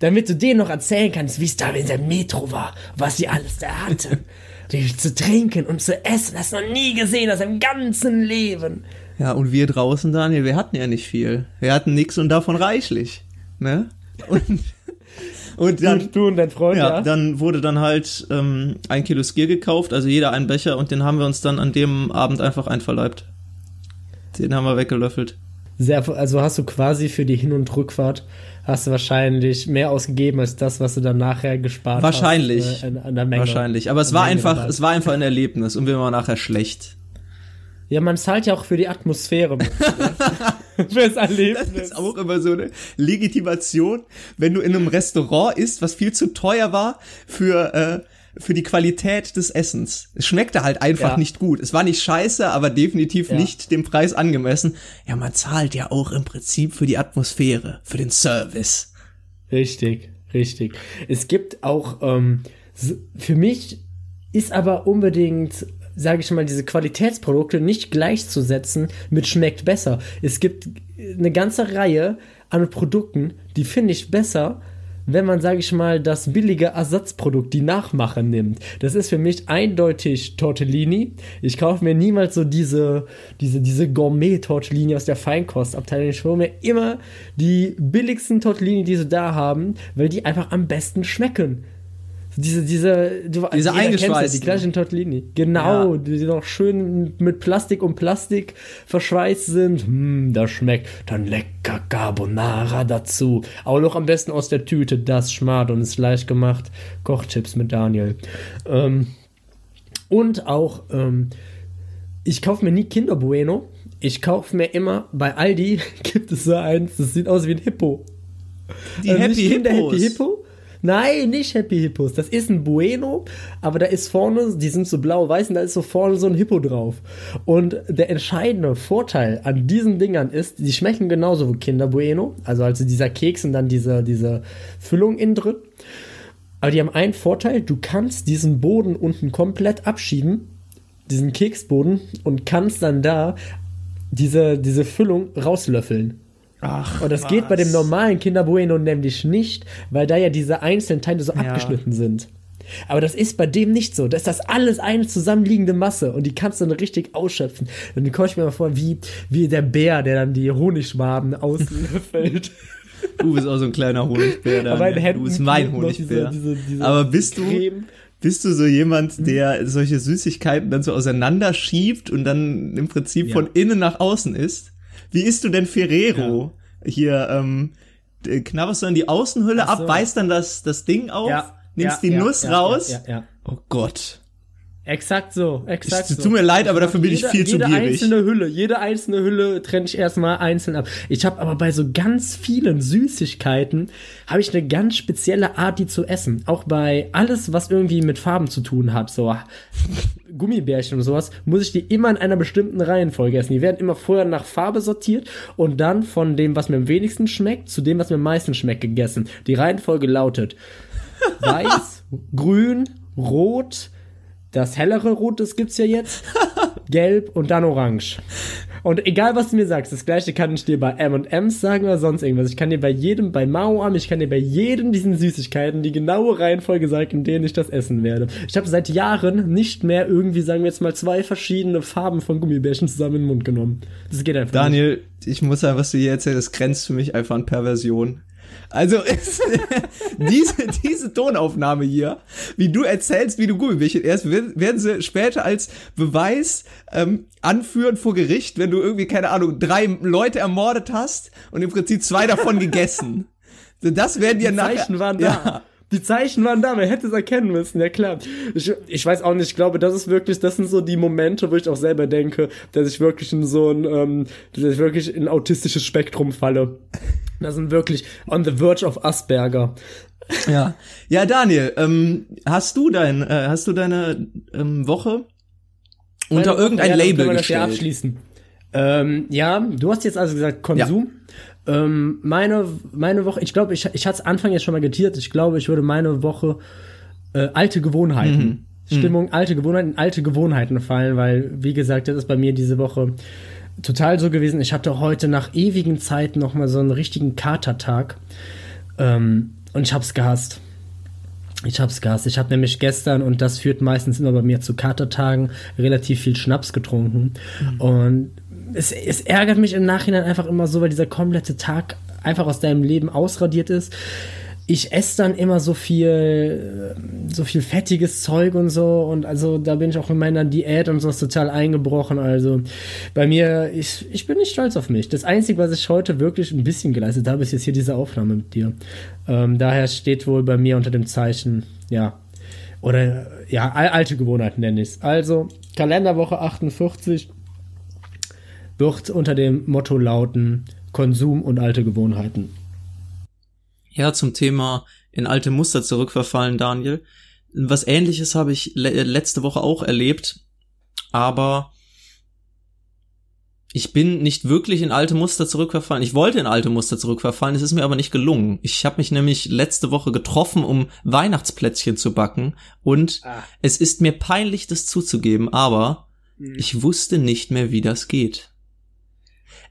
Speaker 3: damit du denen noch erzählen kannst, wie es da in der Metro war, was sie alles da hatte. die zu trinken und zu essen, hast du noch nie gesehen aus deinem ganzen Leben.
Speaker 1: ja und wir draußen Daniel, wir hatten ja nicht viel. Wir hatten nix und davon reichlich, ne? Und und dann
Speaker 3: du, du und dein Freund,
Speaker 1: Ja,
Speaker 3: ja.
Speaker 1: dann wurde dann halt ähm, ein Kilo Skier gekauft, also jeder einen Becher und den haben wir uns dann an dem Abend einfach einverleibt. Den haben wir weggelöffelt.
Speaker 3: Sehr, also hast du quasi für die Hin- und Rückfahrt hast du wahrscheinlich mehr ausgegeben als das, was du dann nachher gespart
Speaker 1: Wahrscheinlich.
Speaker 3: hast. äh, an, der Menge.
Speaker 1: Wahrscheinlich. Aber es war
Speaker 3: Menge
Speaker 1: einfach,
Speaker 3: dabei.
Speaker 1: es war einfach ein Erlebnis und wir waren nachher schlecht.
Speaker 3: Ja, man zahlt ja auch für die Atmosphäre. Fürs
Speaker 1: Das
Speaker 3: Erlebnis.
Speaker 1: ist auch immer so eine Legitimation, wenn du in einem Restaurant isst, was viel zu teuer war für, äh, für die Qualität des Essens. Es schmeckte halt einfach
Speaker 3: Ja.
Speaker 1: nicht gut. Es war nicht scheiße, aber definitiv
Speaker 3: Ja.
Speaker 1: nicht dem Preis angemessen. Ja, man zahlt ja auch im Prinzip für die Atmosphäre, für den Service.
Speaker 3: Richtig, richtig. Es gibt auch, ähm, für mich ist aber unbedingt, sage ich mal, diese Qualitätsprodukte nicht gleichzusetzen mit schmeckt besser. Es gibt eine ganze Reihe an Produkten, die finde ich besser, wenn man, sage ich mal, das billige Ersatzprodukt, die Nachmache nimmt. Das ist für mich eindeutig Tortellini. Ich kaufe mir niemals so diese, diese, diese Gourmet-Tortellini aus der Feinkostabteilung. Ich hole mir immer die billigsten Tortellini, die sie da haben, weil die einfach am besten schmecken. Diese, diese, du,
Speaker 1: diese eingeschweißt.
Speaker 3: Die gleichen Tortellini. Genau, ja. die noch schön mit Plastik um Plastik verschweißt sind. Hm, das schmeckt. Dann lecker Carbonara dazu. Auch noch am besten aus der Tüte. Das schmart und ist leicht gemacht. Kochchips mit Daniel. Ähm, und auch, ähm, ich kaufe mir nie Kinder Bueno. Ich kaufe mir immer, bei Aldi gibt es so eins, das sieht aus wie ein Hippo.
Speaker 1: Die also Happy Hippos. Happy Hippo,
Speaker 3: Nein, nicht Happy Hippos. Das ist ein Bueno, aber da ist vorne, die sind so blau-weiß und da ist so vorne so ein Hippo drauf. Und der entscheidende Vorteil an diesen Dingern ist, die schmecken genauso wie Kinder Bueno. Also, also dieser Keks und dann diese, diese Füllung innen drin. Aber die haben einen Vorteil, du kannst diesen Boden unten komplett abschieben, diesen Keksboden, und kannst dann da diese, diese Füllung rauslöffeln. Ach, und das was. geht bei dem normalen Kinder Bueno nämlich nicht, weil da ja diese einzelnen Teile so ja. abgeschnitten sind. Aber das ist bei dem nicht so. Das ist das alles eine zusammenliegende Masse und die kannst du dann richtig ausschöpfen. Und die komme ich mir mal vor, wie, wie der Bär, der dann die Honigschwaben auslöffelt.
Speaker 1: Du bist auch so ein kleiner Honigbär. Dann, du bist mein Honigbär. Diese, diese, diese Aber bist du, bist du so jemand, hm? der solche Süßigkeiten dann so auseinanderschiebt und dann im Prinzip ja. von innen nach außen isst? Wie isst du denn Ferrero? Ja. Hier, ähm, knabberst du dann die Außenhülle so. ab, beißt dann das, das Ding auf, ja. nimmst die Nuss raus. Oh Gott.
Speaker 3: Exakt so, exakt
Speaker 1: es, so. Tut mir leid, aber dafür bin jede, ich viel zu
Speaker 3: gierig.
Speaker 1: Jede
Speaker 3: einzelne Hülle, jede einzelne Hülle trenne ich erstmal einzeln ab. Ich habe aber bei so ganz vielen Süßigkeiten habe ich eine ganz spezielle Art, die zu essen. Auch bei alles, was irgendwie mit Farben zu tun hat, so Gummibärchen und sowas, muss ich die immer in einer bestimmten Reihenfolge essen. Die werden immer vorher nach Farbe sortiert und dann von dem, was mir am wenigsten schmeckt, zu dem, was mir am meisten schmeckt, gegessen. Die Reihenfolge lautet weiß, grün, rot, das hellere Rot, das gibt's ja jetzt. Gelb und dann Orange. Und egal, was du mir sagst, das gleiche kann ich dir bei M&M's sagen oder sonst irgendwas. Ich kann dir bei jedem, bei Mao Am, ich kann dir bei jedem diesen Süßigkeiten die genaue Reihenfolge sagen, in denen ich das essen werde. Ich habe seit Jahren nicht mehr irgendwie, sagen wir jetzt mal, zwei verschiedene Farben von Gummibärchen zusammen in den Mund genommen. Das geht einfach
Speaker 1: Daniel, nicht. ich muss sagen, was du hier erzählst, das grenzt für mich einfach an Perversion. Also ist, diese, diese Tonaufnahme hier, wie du erzählst, wie du Gummibärchen erst, werden sie später als Beweis ähm, anführen vor Gericht, wenn du irgendwie, keine Ahnung, drei Leute ermordet hast und im Prinzip zwei davon gegessen. Das werden ja nachher...
Speaker 3: Zeichen waren da. Ja. Die Zeichen waren da, man hätte es erkennen müssen, ja klar. Ich, ich weiß auch nicht, ich glaube, das ist wirklich, das sind so die Momente, wo ich auch selber denke, dass ich wirklich in so ein, ähm, dass ich wirklich in ein autistisches Spektrum falle. Das sind wirklich on the verge of Asperger.
Speaker 1: Ja, ja, Daniel, ähm, hast du dein, äh, hast du deine ähm, Woche unter irgendein ja, Label gestellt?
Speaker 3: Ja abschließen. Ähm, ja, du hast jetzt also gesagt Konsum. Ja. Ähm, meine, meine Woche, ich glaube, ich, ich hatte es Anfang jetzt schon mal getiert. Ich glaube, ich würde meine Woche äh, alte Gewohnheiten, mhm. Stimmung, mhm. alte Gewohnheiten, alte Gewohnheiten fallen, weil, wie gesagt, das ist bei mir diese Woche total so gewesen. Ich hatte heute nach ewigen Zeiten noch mal so einen richtigen Katertag ähm, und ich hab's gehasst. Ich hab's gehasst. Ich habe nämlich gestern, und das führt meistens immer bei mir zu Katertagen, relativ viel Schnaps getrunken. Mhm. Und es, es ärgert mich im Nachhinein einfach immer so, weil dieser komplette Tag einfach aus deinem Leben ausradiert ist ich esse dann immer so viel, so viel fettiges Zeug und so. Und also da bin ich auch in meiner Diät und so total eingebrochen. Also bei mir, ich, ich bin nicht stolz auf mich. Das Einzige, was ich heute wirklich ein bisschen geleistet habe, ist jetzt hier diese Aufnahme mit dir. Ähm, daher steht wohl bei mir unter dem Zeichen, ja, oder ja, alte Gewohnheiten nenne ich es. Also Kalenderwoche 48 wird unter dem Motto lauten Konsum und alte Gewohnheiten.
Speaker 1: Ja, zum Thema in alte Muster zurückverfallen, Daniel. Was ähnliches habe ich le letzte Woche auch erlebt, aber ich bin nicht wirklich in alte Muster zurückverfallen. Ich wollte in alte Muster zurückverfallen, es ist mir aber nicht gelungen. Ich habe mich nämlich letzte Woche getroffen, um Weihnachtsplätzchen zu backen und ah. es ist mir peinlich, das zuzugeben, aber hm. ich wusste nicht mehr, wie das geht.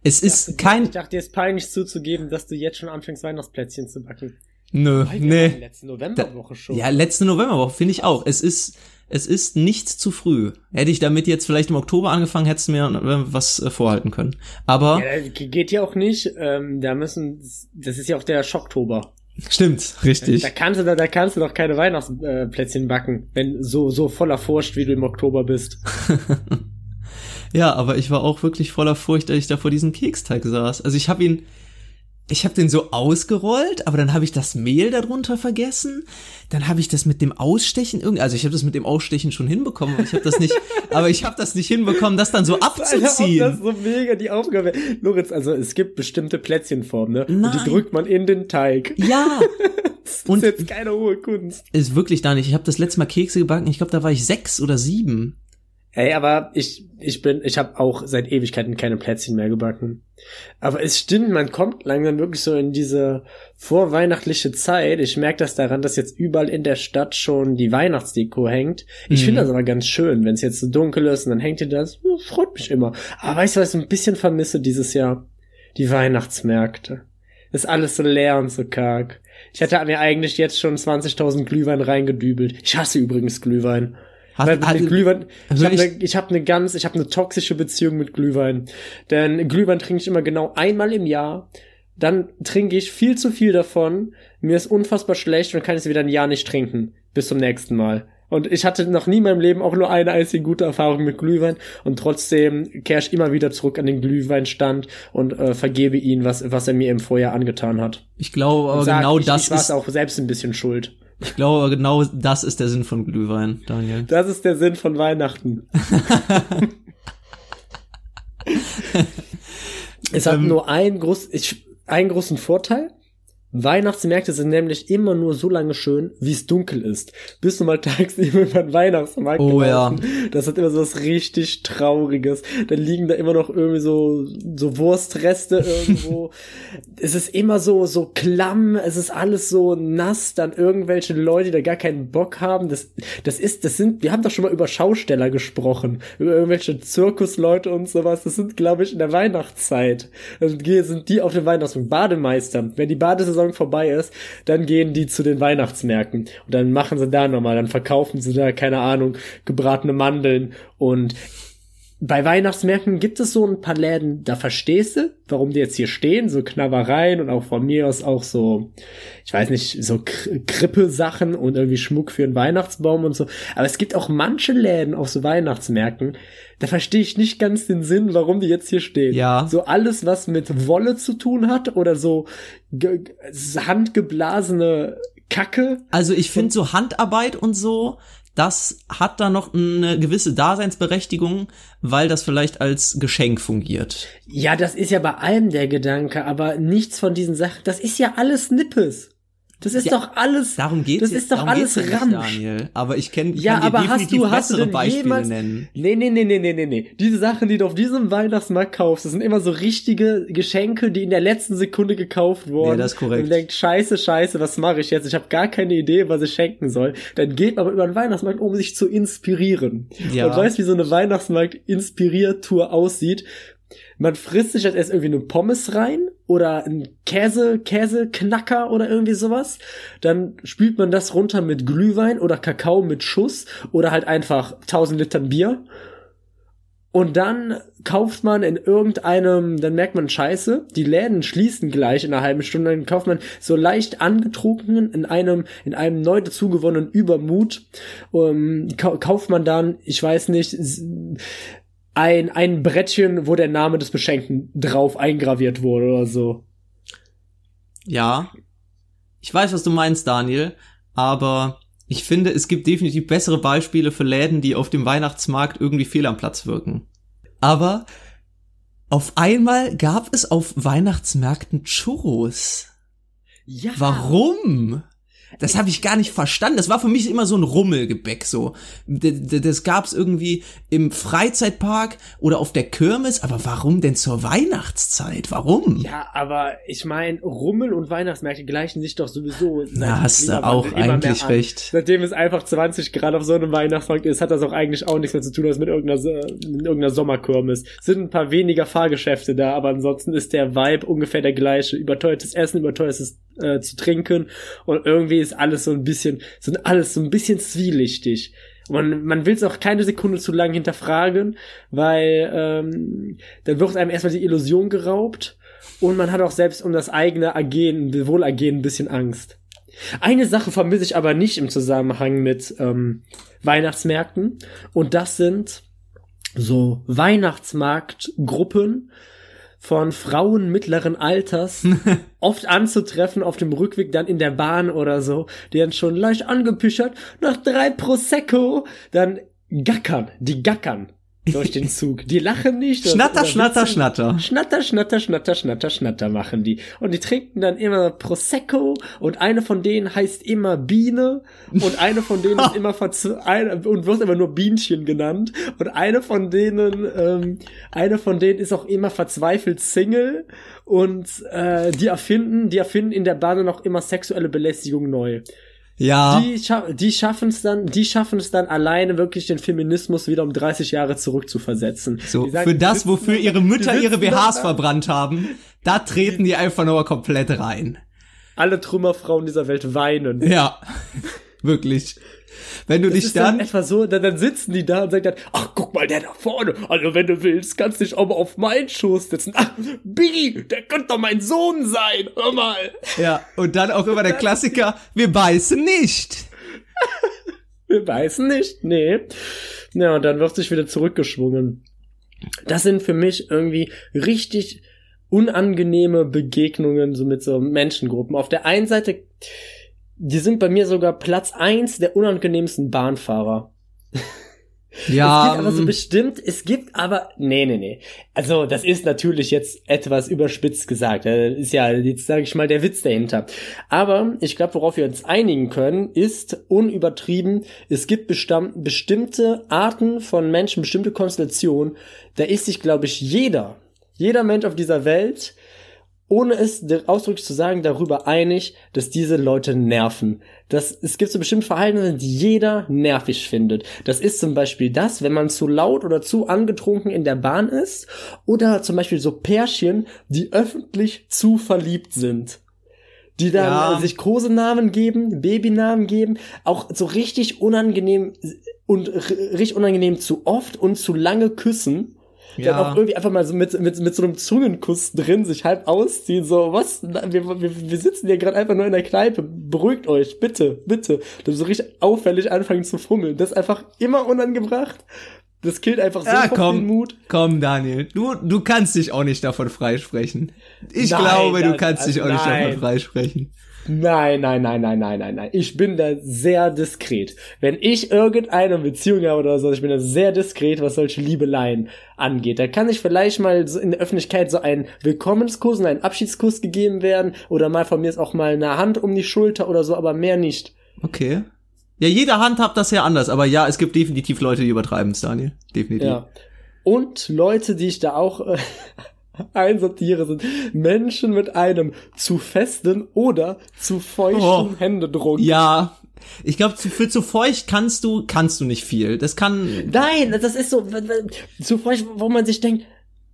Speaker 1: Es ist
Speaker 3: dachte,
Speaker 1: kein.
Speaker 3: Ich dachte, dir ist peinlich zuzugeben, dass du jetzt schon anfängst, Weihnachtsplätzchen zu backen.
Speaker 1: Nö, nee.
Speaker 3: Letzte Novemberwoche schon.
Speaker 1: Ja, letzte Novemberwoche, finde ich auch. Es ist, es ist nicht zu früh. Hätte ich damit jetzt vielleicht im Oktober angefangen, hättest du mir äh, was äh, vorhalten können. Aber.
Speaker 3: Ja, geht ja auch nicht. Ähm, da müssen, das ist ja auch der Schocktober.
Speaker 1: Stimmt, richtig.
Speaker 3: Da kannst du, da, da kannst du doch keine Weihnachtsplätzchen backen, wenn so, so voller Furcht, wie du im Oktober bist.
Speaker 1: ja, aber ich war auch wirklich voller Furcht, als ich da vor diesem Keksteig saß. Also ich habe ihn, ich habe den so ausgerollt, aber dann habe ich das Mehl darunter vergessen. Dann habe ich das mit dem Ausstechen irgendwie, also ich habe das mit dem Ausstechen schon hinbekommen, aber ich habe das nicht, aber ich habe das nicht hinbekommen, das dann so abzuziehen.
Speaker 3: Das ist so mega die Aufgabe. Lorenz, also es gibt bestimmte Plätzchenformen, ne? Nein. Und die drückt man in den Teig.
Speaker 1: Ja.
Speaker 3: das und ist jetzt keine hohe Kunst.
Speaker 1: Ist wirklich da nicht. Ich habe das letzte Mal Kekse gebacken. Ich glaube, da war ich sechs oder sieben.
Speaker 3: Ey, aber ich, ich bin, ich habe auch seit Ewigkeiten keine Plätzchen mehr gebacken. Aber es stimmt, man kommt langsam wirklich so in diese vorweihnachtliche Zeit. Ich merke das daran, dass jetzt überall in der Stadt schon die Weihnachtsdeko hängt. Ich mhm. finde das aber ganz schön, wenn es jetzt so dunkel ist und dann hängt ihr das. Freut mich immer. Aber weißt du, was ich ein bisschen vermisse dieses Jahr? Die Weihnachtsmärkte. Ist alles so leer und so karg. Ich hätte mir eigentlich jetzt schon 20.000 Glühwein reingedübelt. Ich hasse übrigens Glühwein. Hast, Weil hat, Glühwein, ich habe eine hab ne ganz, ich habe eine toxische Beziehung mit Glühwein. Denn Glühwein trinke ich immer genau einmal im Jahr. Dann trinke ich viel zu viel davon. Mir ist unfassbar schlecht und kann es wieder ein Jahr nicht trinken. Bis zum nächsten Mal. Und ich hatte noch nie in meinem Leben auch nur eine einzige gute Erfahrung mit Glühwein und trotzdem kehre ich immer wieder zurück an den Glühweinstand und äh, vergebe ihn, was, was er mir im Vorjahr angetan hat.
Speaker 1: Ich glaube aber genau
Speaker 3: ich,
Speaker 1: das
Speaker 3: ich ist auch selbst ein bisschen schuld.
Speaker 1: Ich glaube, genau das ist der Sinn von Glühwein, Daniel.
Speaker 3: Das ist der Sinn von Weihnachten. es hat ähm, nur einen, groß, ich, einen großen Vorteil. Weihnachtsmärkte sind nämlich immer nur so lange schön, wie es dunkel ist. Bis du mal tagsüber über den Weihnachtsmarkt
Speaker 1: oh, ja.
Speaker 3: Das hat immer so was richtig Trauriges. Da liegen da immer noch irgendwie so, so Wurstreste irgendwo. es ist immer so, so klamm. Es ist alles so nass. Dann irgendwelche Leute, die da gar keinen Bock haben. Das, das ist, das sind, wir haben doch schon mal über Schausteller gesprochen. Über irgendwelche Zirkusleute und sowas. Das sind, glaube ich, in der Weihnachtszeit. Also sind die auf dem Weihnachtsmarkt. Bademeister. Wenn die Badesaison Saison vorbei ist, dann gehen die zu den Weihnachtsmärkten. Und dann machen sie da nochmal, dann verkaufen sie da, keine Ahnung, gebratene Mandeln und bei Weihnachtsmärkten gibt es so ein paar Läden, da verstehst du, warum die jetzt hier stehen, so Knabbereien und auch von mir aus auch so, ich weiß nicht, so Krippe-Sachen und irgendwie Schmuck für einen Weihnachtsbaum und so. Aber es gibt auch manche Läden auf so Weihnachtsmärkten, da verstehe ich nicht ganz den Sinn, warum die jetzt hier stehen.
Speaker 1: Ja.
Speaker 3: So alles, was mit Wolle zu tun hat oder so handgeblasene Kacke.
Speaker 1: Also ich finde so Handarbeit und so, das hat da noch eine gewisse Daseinsberechtigung, weil das vielleicht als Geschenk fungiert.
Speaker 3: Ja, das ist ja bei allem der Gedanke, aber nichts von diesen Sachen, das ist ja alles Nippes. Das ist ja, doch alles.
Speaker 1: Darum geht's.
Speaker 3: Das ist doch alles Ramsch.
Speaker 1: Daniel. Aber ich kenne
Speaker 3: ja,
Speaker 1: kann
Speaker 3: aber
Speaker 1: dir
Speaker 3: hast du, hast du
Speaker 1: Beispiele
Speaker 3: jemals,
Speaker 1: nennen.
Speaker 3: Nee, nee, nee, nee, nee, nee, nee. Diese Sachen, die du auf diesem Weihnachtsmarkt kaufst, das sind immer so richtige Geschenke, die in der letzten Sekunde gekauft wurden. Ja,
Speaker 1: das ist korrekt.
Speaker 3: Und denkt, scheiße, scheiße, was mache ich jetzt? Ich habe gar keine Idee, was ich schenken soll. Dann geht man aber über den Weihnachtsmarkt, um sich zu inspirieren. Ja. Und weißt, wie so eine Weihnachtsmarkt-Inspiriertour aussieht? Man frisst sich jetzt erst irgendwie eine Pommes rein oder ein Käse, Käseknacker oder irgendwie sowas. Dann spült man das runter mit Glühwein oder Kakao mit Schuss oder halt einfach 1000 Litern Bier. Und dann kauft man in irgendeinem, dann merkt man Scheiße, die Läden schließen gleich in einer halben Stunde, dann kauft man so leicht angetrunkenen in einem, in einem neu dazugewonnenen Übermut, um, kauft man dann, ich weiß nicht, ein, ein Brettchen, wo der Name des Beschenkten drauf eingraviert wurde oder so.
Speaker 1: Ja. Ich weiß, was du meinst, Daniel, aber ich finde, es gibt definitiv bessere Beispiele für Läden, die auf dem Weihnachtsmarkt irgendwie fehl am Platz wirken. Aber auf einmal gab es auf Weihnachtsmärkten Churros.
Speaker 3: Ja.
Speaker 1: Warum? Das habe ich gar nicht verstanden. Das war für mich immer so ein Rummelgebäck so. Das gab's irgendwie im Freizeitpark oder auf der Kirmes, aber warum denn zur Weihnachtszeit? Warum?
Speaker 3: Ja, aber ich meine, Rummel und Weihnachtsmärkte gleichen sich doch sowieso.
Speaker 1: Na, hast du auch eigentlich recht.
Speaker 3: Seitdem es einfach 20 Grad auf so einem Weihnachtsmarkt ist, hat das auch eigentlich auch nichts mehr zu tun als mit irgendeiner, mit irgendeiner Sommerkirmes. Es sind ein paar weniger Fahrgeschäfte da, aber ansonsten ist der Vibe ungefähr der gleiche. Überteuertes Essen, überteuertes äh, zu trinken und irgendwie ist alles so ein bisschen, sind alles so ein bisschen zwielichtig. Man, man will es auch keine Sekunde zu lang hinterfragen, weil ähm, dann wird einem erstmal die Illusion geraubt und man hat auch selbst um das eigene Ergehen, Wohlergehen ein bisschen Angst. Eine Sache vermisse ich aber nicht im Zusammenhang mit ähm, Weihnachtsmärkten und das sind so Weihnachtsmarktgruppen von Frauen mittleren Alters oft anzutreffen auf dem Rückweg dann in der Bahn oder so, die dann schon leicht angepüchert nach drei Prosecco dann gackern, die gackern durch den Zug. Die lachen nicht.
Speaker 1: Schnatter, schnatter, schnatter.
Speaker 3: Schnatter, schnatter, schnatter, schnatter, schnatter machen die. Und die trinken dann immer Prosecco und eine von denen heißt immer Biene und eine von denen ist immer eine, und wird immer nur Bienchen genannt und eine von denen, ähm, eine von denen ist auch immer verzweifelt Single und äh, die erfinden, die erfinden in der Bahn noch immer sexuelle Belästigung neu.
Speaker 1: Ja.
Speaker 3: Die, scha die schaffen es dann, die schaffen es dann alleine wirklich den Feminismus wieder um 30 Jahre zurückzuversetzen.
Speaker 1: So,
Speaker 3: sagen,
Speaker 1: für das, wofür ihre Mütter ihre BHs verbrannt haben, da treten die einfach nur komplett rein.
Speaker 3: Alle Trümmerfrauen dieser Welt weinen.
Speaker 1: Ja. Wirklich. Wenn du
Speaker 3: das
Speaker 1: dich
Speaker 3: ist
Speaker 1: dann,
Speaker 3: dann etwa so, dann, dann sitzen die da und sagen dann, ach, guck mal, der da vorne. Also, wenn du willst, kannst du dich auch mal auf meinen Schoß setzen. Ach, Biggie, der könnte doch mein Sohn sein. Hör mal.
Speaker 1: ja, und dann auch immer der Klassiker, wir beißen nicht.
Speaker 3: Wir beißen nicht, nee. Ja, und dann wird sich wieder zurückgeschwungen. Das sind für mich irgendwie richtig unangenehme Begegnungen so mit so Menschengruppen. Auf der einen Seite, die sind bei mir sogar Platz eins der unangenehmsten Bahnfahrer.
Speaker 1: Ja.
Speaker 3: Es gibt aber so
Speaker 1: ähm,
Speaker 3: bestimmt, es gibt aber, nee, nee, nee. Also, das ist natürlich jetzt etwas überspitzt gesagt. Das ist ja, jetzt sage ich mal, der Witz dahinter. Aber ich glaube, worauf wir uns einigen können, ist unübertrieben, es gibt bestamm- bestimmte Arten von Menschen, bestimmte Konstellationen, da ist sich, glaube ich, jeder, jeder Mensch auf dieser Welt, ohne es ausdrücklich zu sagen, darüber einig, dass diese Leute nerven. Das, es gibt so bestimmte Verhalten, die jeder nervig findet. Das ist zum Beispiel das, wenn man zu laut oder zu angetrunken in der Bahn ist oder zum Beispiel so Pärchen, die öffentlich zu verliebt sind. Die dann
Speaker 1: Ja.
Speaker 3: äh, sich Kosenamen geben, Babynamen geben, auch so richtig unangenehm und richtig unangenehm zu oft und zu lange küssen dann
Speaker 1: Ja.
Speaker 3: auch irgendwie einfach mal so mit, mit, mit so einem Zungenkuss drin sich halb ausziehen, so, was? Wir, wir, wir sitzen hier gerade einfach nur in der Kneipe, beruhigt euch, bitte, bitte. Dann so richtig auffällig anfangen zu fummeln. Das ist einfach immer unangebracht. Das killt einfach
Speaker 1: ja,
Speaker 3: sofort den
Speaker 1: komm,
Speaker 3: Mut.
Speaker 1: komm, Daniel, du, du kannst dich auch nicht davon freisprechen. Ich
Speaker 3: Nein,
Speaker 1: glaube, du kannst dich auch nicht
Speaker 3: nein.
Speaker 1: davon freisprechen.
Speaker 3: Nein, nein, nein, nein, nein, nein, nein. Ich bin da sehr diskret. Wenn ich irgendeine Beziehung habe oder so, ich bin da sehr diskret, was solche Liebeleien angeht. Da kann ich vielleicht mal so in der Öffentlichkeit so ein Willkommenskuss und ein Abschiedskuss gegeben werden oder mal von mir ist auch mal eine Hand um die Schulter oder so, aber mehr nicht.
Speaker 1: Okay. Ja, jeder handhabt das ja anders, aber ja, es gibt definitiv Leute, die übertreiben es, Daniel. Definitiv.
Speaker 3: Ja. Und Leute, die ich da auch äh, einsortiere, sind Menschen mit einem zu festen oder zu feuchten
Speaker 1: Oh.
Speaker 3: Händedruck.
Speaker 1: Ja, ich glaube, für zu feucht kannst du, kannst du nicht viel. Das kann,
Speaker 3: Nein, das ist so, zu feucht, wo man sich denkt,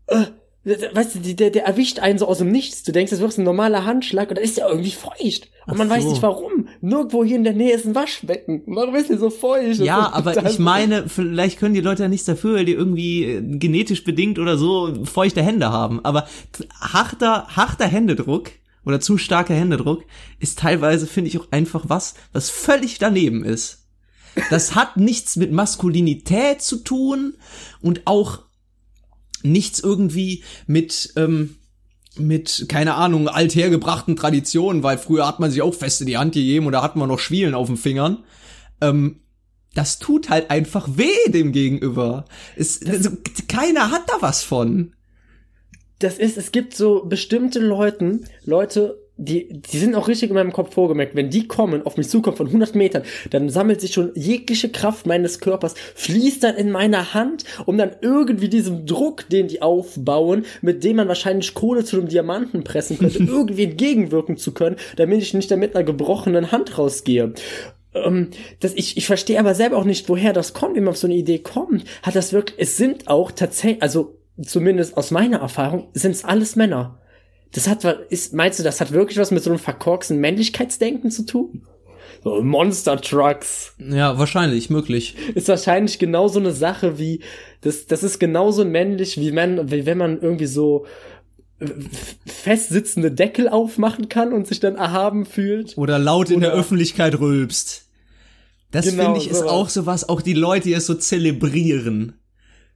Speaker 3: äh, weißt du, der, der erwischt einen so aus dem Nichts. Du denkst, das wird ein normaler Handschlag und dann ist der irgendwie feucht. Und man
Speaker 1: Ach
Speaker 3: weiß
Speaker 1: so.
Speaker 3: nicht warum. Nirgendwo hier in der Nähe ist ein Waschbecken. Warum ist der so feucht?
Speaker 1: Ja, aber ich meine, vielleicht können die Leute ja nichts dafür, weil die irgendwie äh, genetisch bedingt oder so feuchte Hände haben. Aber harter, harter Händedruck oder zu starker Händedruck ist teilweise, finde ich, auch einfach was, was völlig daneben ist. Das hat nichts mit Maskulinität zu tun und auch nichts irgendwie mit, ähm, mit, keine Ahnung, althergebrachten Traditionen, weil früher hat man sich auch fest in die Hand gegeben oder hat man noch Schwielen auf den Fingern. Ähm, das tut halt einfach weh dem Gegenüber. Es, also, keiner hat da was von.
Speaker 3: das ist, es gibt so bestimmte Leuten, Leute, die, die sind auch richtig in meinem Kopf vorgemerkt. Wenn die kommen, auf mich zukommen von 100 Metern, dann sammelt sich schon jegliche Kraft meines Körpers, fließt dann in meiner Hand, um dann irgendwie diesem Druck, den die aufbauen, mit dem man wahrscheinlich Kohle zu einem Diamanten pressen könnte, irgendwie entgegenwirken zu können, damit ich nicht da mit einer gebrochenen Hand rausgehe. Ähm, das, ich, ich verstehe aber selber auch nicht, woher das kommt, wie man auf so eine Idee kommt. Hat das wirklich, es sind auch tatsächlich, also zumindest aus meiner Erfahrung, sind es alles Männer. Das hat, ist, meinst du, das hat wirklich was mit so einem verkorksten Männlichkeitsdenken zu tun? So Monster Trucks.
Speaker 1: Ja, wahrscheinlich, möglich.
Speaker 3: Ist wahrscheinlich genau so eine Sache wie, das, das ist genauso männlich, wie, man, wie wenn man irgendwie so festsitzende Deckel aufmachen kann und sich dann erhaben fühlt.
Speaker 1: Oder laut in der Öffentlichkeit rülpst. Das
Speaker 3: Genau,
Speaker 1: finde ich ist
Speaker 3: sowas.
Speaker 1: auch sowas, auch die Leute, die es so zelebrieren.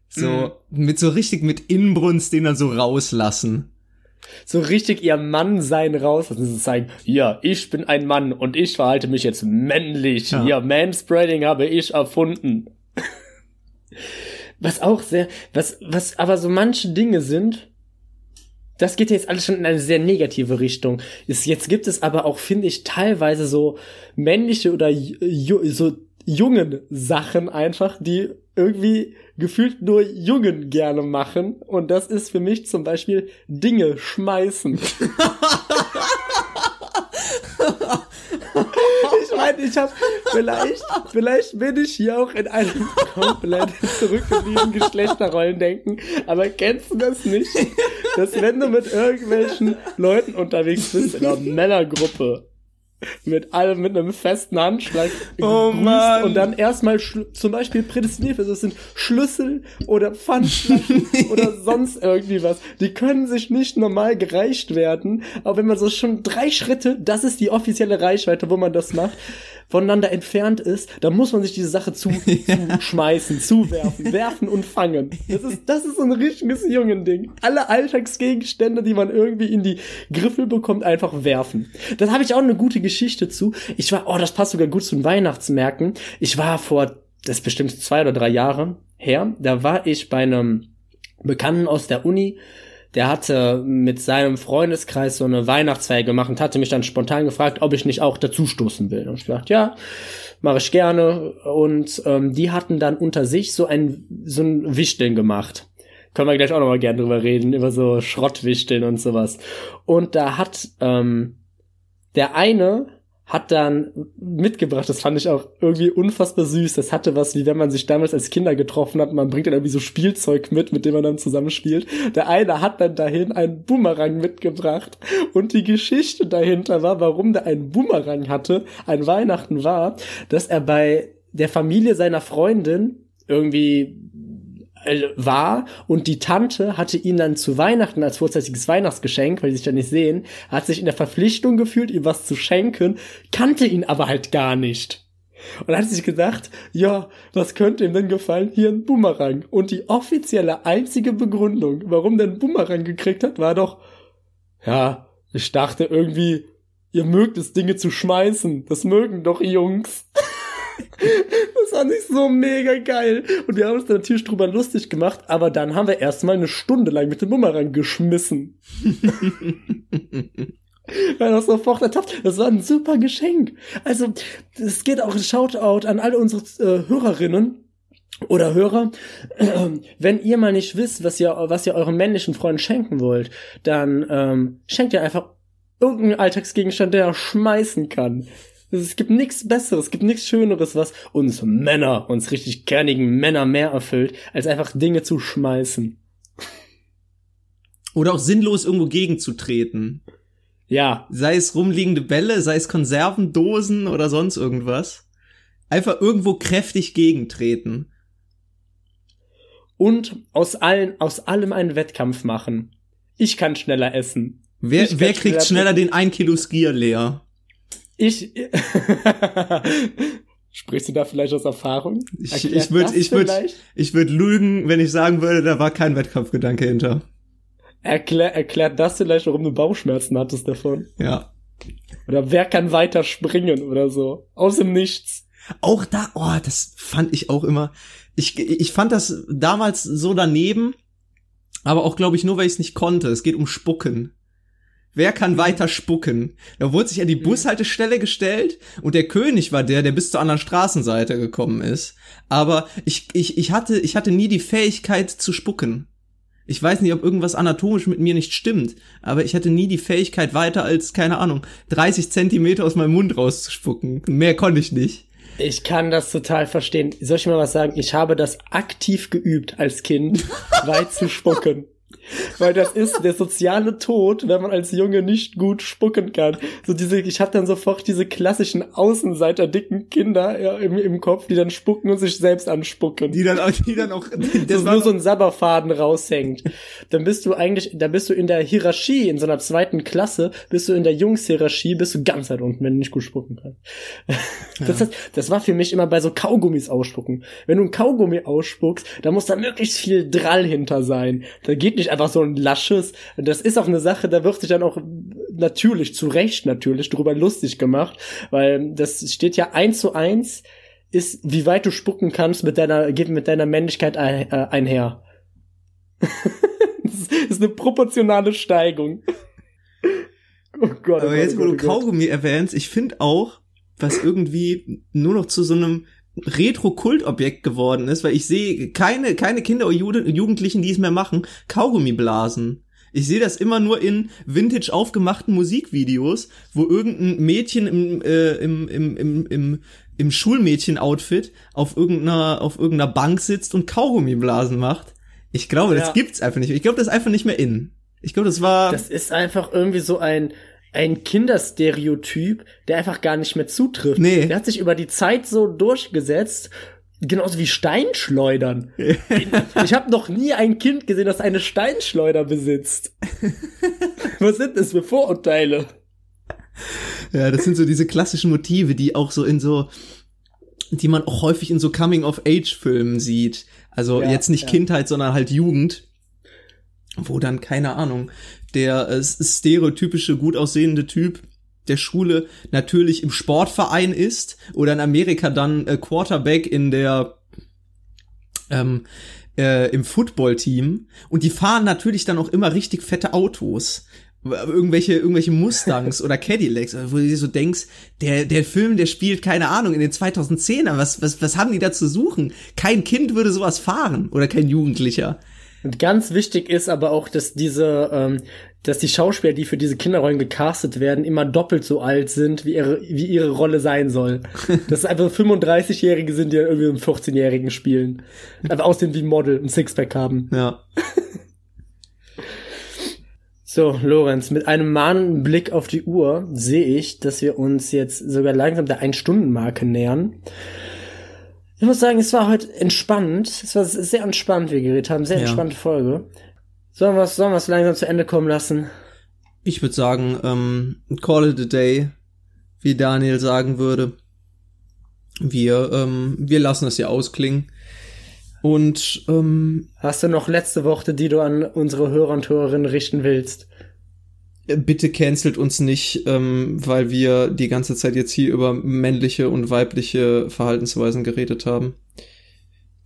Speaker 1: So, mit so richtig mit Inbrunst den dann so rauslassen.
Speaker 3: So richtig ihr Mann sein raus und sie sagen, ja, ich bin ein Mann und ich verhalte mich jetzt männlich.
Speaker 1: Ja.
Speaker 3: Ja, Manspreading habe ich erfunden. was auch sehr, was, was aber so manche Dinge sind, das geht jetzt alles schon in eine sehr negative Richtung. Ist, jetzt gibt es aber auch, finde ich, teilweise so männliche oder ju so jungen Sachen einfach, die irgendwie gefühlt nur Jungen gerne machen. Und das ist für mich zum Beispiel Dinge schmeißen. ich meine, ich habe vielleicht, vielleicht bin ich hier auch in einem komplett zurückgebliebenen Geschlechterrollendenken, aber kennst du das nicht? Dass wenn du mit irgendwelchen Leuten unterwegs bist in einer Männergruppe, mit allem mit einem festen Handschlag
Speaker 1: Oh Mann.
Speaker 3: und dann erstmal zum Beispiel prädestiniert wird. Das sind Schlüssel oder Pfandflaschen oder sonst irgendwie was. Die können sich nicht normal gereicht werden, aber wenn man so schon drei Schritte, das ist die offizielle Reichweite, wo man das macht, voneinander entfernt ist, dann muss man sich diese Sache zu, zu schmeißen, zuwerfen, werfen und fangen. Das ist, das ist so ein richtiges Jungending. Alle Alltagsgegenstände, die man irgendwie in die Griffel bekommt, einfach werfen. Das habe ich auch eine gute Geschichte zu. Ich war, oh, das passt sogar gut zu den Weihnachtsmärkten. Ich war vor, das ist bestimmt zwei oder drei Jahre her, da war ich bei einem Bekannten aus der Uni, der hatte mit seinem Freundeskreis so eine Weihnachtsfeier gemacht und hatte mich dann spontan gefragt, ob ich nicht auch dazustoßen will. Und ich dachte, ja, mache ich gerne. Und ähm, die hatten dann unter sich so ein so ein Wichteln gemacht. Können wir gleich auch noch mal gerne drüber reden, über so Schrottwichteln und sowas. Und da hat ähm, der eine hat dann mitgebracht, das fand ich auch irgendwie unfassbar süß. Das hatte was, wie wenn man sich damals als Kinder getroffen hat, man bringt dann irgendwie so Spielzeug mit, mit dem man dann zusammenspielt. Der eine hat dann dahin einen Boomerang mitgebracht und die Geschichte dahinter war, warum der einen Boomerang hatte, ein Weihnachten war, dass er bei der Familie seiner Freundin irgendwie war und die Tante hatte ihn dann zu Weihnachten als vorzeitiges Weihnachtsgeschenk, weil sie sich ja nicht sehen, hat sich in der Verpflichtung gefühlt, ihm was zu schenken, kannte ihn aber halt gar nicht. Und hat sich gedacht, ja, was könnte ihm denn gefallen? Hier ein Boomerang. Und die offizielle einzige Begründung, warum der einen Boomerang gekriegt hat, war doch, ja, ich dachte irgendwie, ihr mögt es, Dinge zu schmeißen. Das mögen doch Jungs. Das fand ich so mega geil. Und wir haben uns natürlich drüber lustig gemacht, aber dann haben wir erstmal eine Stunde lang mit dem Bumerang geschmissen. Weil das sofort ertappt. Das war ein super Geschenk. Also, es geht auch ein Shoutout an alle unsere äh, Hörerinnen oder Hörer. Ähm, wenn ihr mal nicht wisst, was ihr, was ihr euren männlichen Freunden schenken wollt, dann ähm, schenkt ihr einfach irgendeinen Alltagsgegenstand, der er schmeißen kann. Es gibt nichts Besseres, es gibt nichts Schöneres, was uns Männer, uns richtig kernigen Männer mehr erfüllt, als einfach Dinge zu schmeißen.
Speaker 1: Oder auch sinnlos irgendwo gegenzutreten.
Speaker 3: Ja,
Speaker 1: Sei es rumliegende Bälle, sei es Konservendosen oder sonst irgendwas. Einfach irgendwo kräftig gegentreten.
Speaker 3: und aus allen, aus allem einen Wettkampf machen. Ich kann schneller essen.
Speaker 1: Wer, wer
Speaker 3: kann
Speaker 1: kriegt schneller den 1 Kilo Skier leer?
Speaker 3: Ich. Sprichst du da vielleicht aus Erfahrung?
Speaker 1: Ich,
Speaker 3: Erklärt
Speaker 1: ich würde ich würd,
Speaker 3: vielleicht?
Speaker 1: ich würd lügen, wenn ich sagen würde, da war kein Wettkampfgedanke hinter.
Speaker 3: Erklär, erklärt das vielleicht, warum du Bauchschmerzen hattest davon?
Speaker 1: Ja.
Speaker 3: Oder wer kann weiter springen oder so? Aus dem Nichts.
Speaker 1: Auch da, oh, das fand ich auch immer. Ich, ich fand das damals so daneben, aber auch, glaube ich, nur, weil ich es nicht konnte. Es geht um Spucken. Wer kann weiter spucken? Da wurde sich an die Bushaltestelle gestellt und der König war der, der bis zur anderen Straßenseite gekommen ist. Aber ich, ich, ich, hatte, ich hatte nie die Fähigkeit zu spucken. Ich weiß nicht, ob irgendwas anatomisch mit mir nicht stimmt, aber ich hatte nie die Fähigkeit weiter als, keine Ahnung, 30 Zentimeter aus meinem Mund rauszuspucken. Mehr konnte ich nicht.
Speaker 3: Ich kann das total verstehen. Soll ich mal was sagen? Ich habe das aktiv geübt als Kind, weit zu spucken. Weil das ist der soziale Tod, wenn man als Junge nicht gut spucken kann. So diese, ich habe dann sofort diese klassischen Außenseiter dicken Kinder ja, im, im Kopf, die dann spucken und sich selbst anspucken.
Speaker 1: Die dann auch, die dann auch,
Speaker 3: das nur so ein Sabberfaden raushängt. Dann bist du eigentlich, da bist du in der Hierarchie, in so einer zweiten Klasse, bist du in der Jungshierarchie, bist du ganz weit unten, wenn du nicht gut spucken kannst. Das, heißt, das war für mich immer bei so Kaugummis ausspucken. Wenn du ein Kaugummi ausspuckst, da muss da möglichst viel Drall hinter sein. Da geht nicht einfach so ein lasches. Das ist auch eine Sache, da wird sich dann auch natürlich, zu Recht natürlich, drüber lustig gemacht, weil das steht ja eins zu eins, ist, wie weit du spucken kannst mit deiner, geht mit deiner Männlichkeit ein, äh, einher. das ist eine proportionale Steigung.
Speaker 1: Oh Gott, oh Aber jetzt, wo du oh Kaugummi erwähnst, ich finde auch, was irgendwie nur noch zu so einem Retro-Kultobjekt geworden ist, weil ich sehe keine, keine Kinder oder Jugendlichen, die es mehr machen, Kaugummi blasen. Ich sehe das immer nur in vintage aufgemachten Musikvideos, wo irgendein Mädchen im, äh, im, im, im, im, im Schulmädchen-Outfit auf irgendeiner, auf irgendeiner Bank sitzt und Kaugummiblasen macht. Ich glaube, ja. das gibt's einfach nicht. Ich glaube, das ist einfach nicht mehr in. Ich glaube, das war.
Speaker 3: Das ist einfach irgendwie so ein, ein Kinderstereotyp, der einfach gar nicht mehr zutrifft. Nee. Der hat sich über die Zeit so durchgesetzt. Genauso wie Steinschleudern. ich habe noch nie ein Kind gesehen, das eine Steinschleuder besitzt. Was sind das für Vorurteile?
Speaker 1: Ja, das sind so diese klassischen Motive, die auch so in so, die man auch häufig in so Coming-of-Age-Filmen sieht. Also ja, jetzt nicht ja. Kindheit, sondern halt Jugend. Wo dann, keine Ahnung, der äh, stereotypische, gut aussehende Typ der Schule natürlich im Sportverein ist oder in Amerika dann äh, Quarterback in der ähm, äh, im Footballteam und die fahren natürlich dann auch immer richtig fette Autos irgendwelche irgendwelche Mustangs oder Cadillacs, wo du dir so denkst, der der Film, der spielt keine Ahnung in den 2010er, was was was haben die da zu suchen? Kein Kind würde sowas fahren oder kein Jugendlicher.
Speaker 3: Und ganz wichtig ist aber auch, dass diese, ähm, dass die Schauspieler, die für diese Kinderrollen gecastet werden, immer doppelt so alt sind, wie ihre, wie ihre Rolle sein soll. Dass es einfach 35-Jährige sind, die irgendwie einen 14-Jährigen spielen. Einfach aussehen wie ein Model, ein Sixpack haben.
Speaker 1: Ja.
Speaker 3: So, Lorenz, mit einem mahnenden Blick auf die Uhr sehe ich, dass wir uns jetzt sogar langsam der Ein-Stunden-Marke nähern. Ich muss sagen, es war heute entspannt. Es war sehr entspannt, wie wir geredet haben. Sehr ja. entspannte Folge. Sollen wir es sollen wir's langsam zu Ende kommen lassen?
Speaker 1: Ich würde sagen, ähm, call it a day, wie Daniel sagen würde. Wir, ähm, wir lassen es hier ausklingen. Und ähm,
Speaker 3: hast du noch letzte Worte, die du an unsere Hörer und Hörerinnen richten willst?
Speaker 1: Bitte cancelt uns nicht, ähm, weil wir die ganze Zeit jetzt hier über männliche und weibliche Verhaltensweisen geredet haben.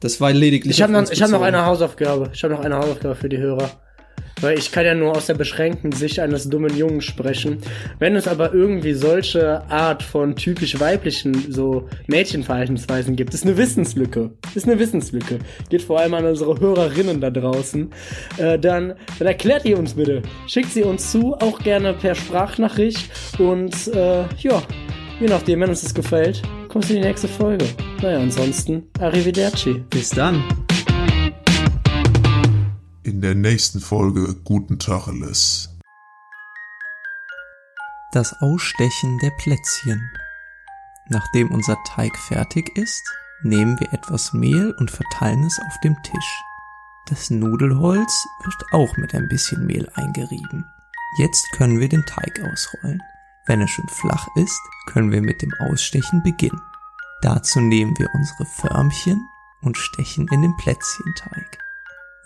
Speaker 1: Das war lediglich.
Speaker 3: Ich habe noch, ich hab noch eine Hausaufgabe. Ich habe noch eine Hausaufgabe für die Hörer. Weil ich kann ja nur aus der beschränkten Sicht eines dummen Jungen sprechen. Wenn es aber irgendwie solche Art von typisch weiblichen, so Mädchenverhaltensweisen gibt, ist eine Wissenslücke. Ist eine Wissenslücke. Geht vor allem an unsere Hörerinnen da draußen. Äh, dann, dann erklärt ihr uns bitte. Schickt sie uns zu, auch gerne per Sprachnachricht. Und äh, ja, je nachdem, wenn uns das gefällt, kommst du in die nächste Folge. Naja, ansonsten, arrivederci.
Speaker 1: Bis dann
Speaker 4: in der nächsten Folge Guten Tacheles.
Speaker 1: Das Ausstechen der Plätzchen. Nachdem unser Teig fertig ist, nehmen wir etwas Mehl und verteilen es auf dem Tisch. Das Nudelholz wird auch mit ein bisschen Mehl eingerieben. Jetzt können wir den Teig ausrollen. Wenn er schon flach ist, können wir mit dem Ausstechen beginnen. Dazu nehmen wir unsere Förmchen und stechen in den Plätzchenteig.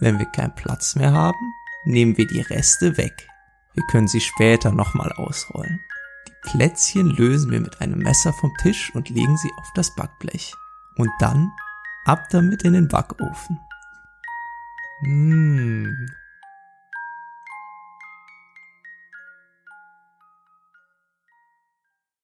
Speaker 1: Wenn wir keinen Platz mehr haben, nehmen wir die Reste weg. Wir können sie später nochmal ausrollen. Die Plätzchen lösen wir mit einem Messer vom Tisch und legen sie auf das Backblech. Und dann ab damit in den Backofen. Mmh,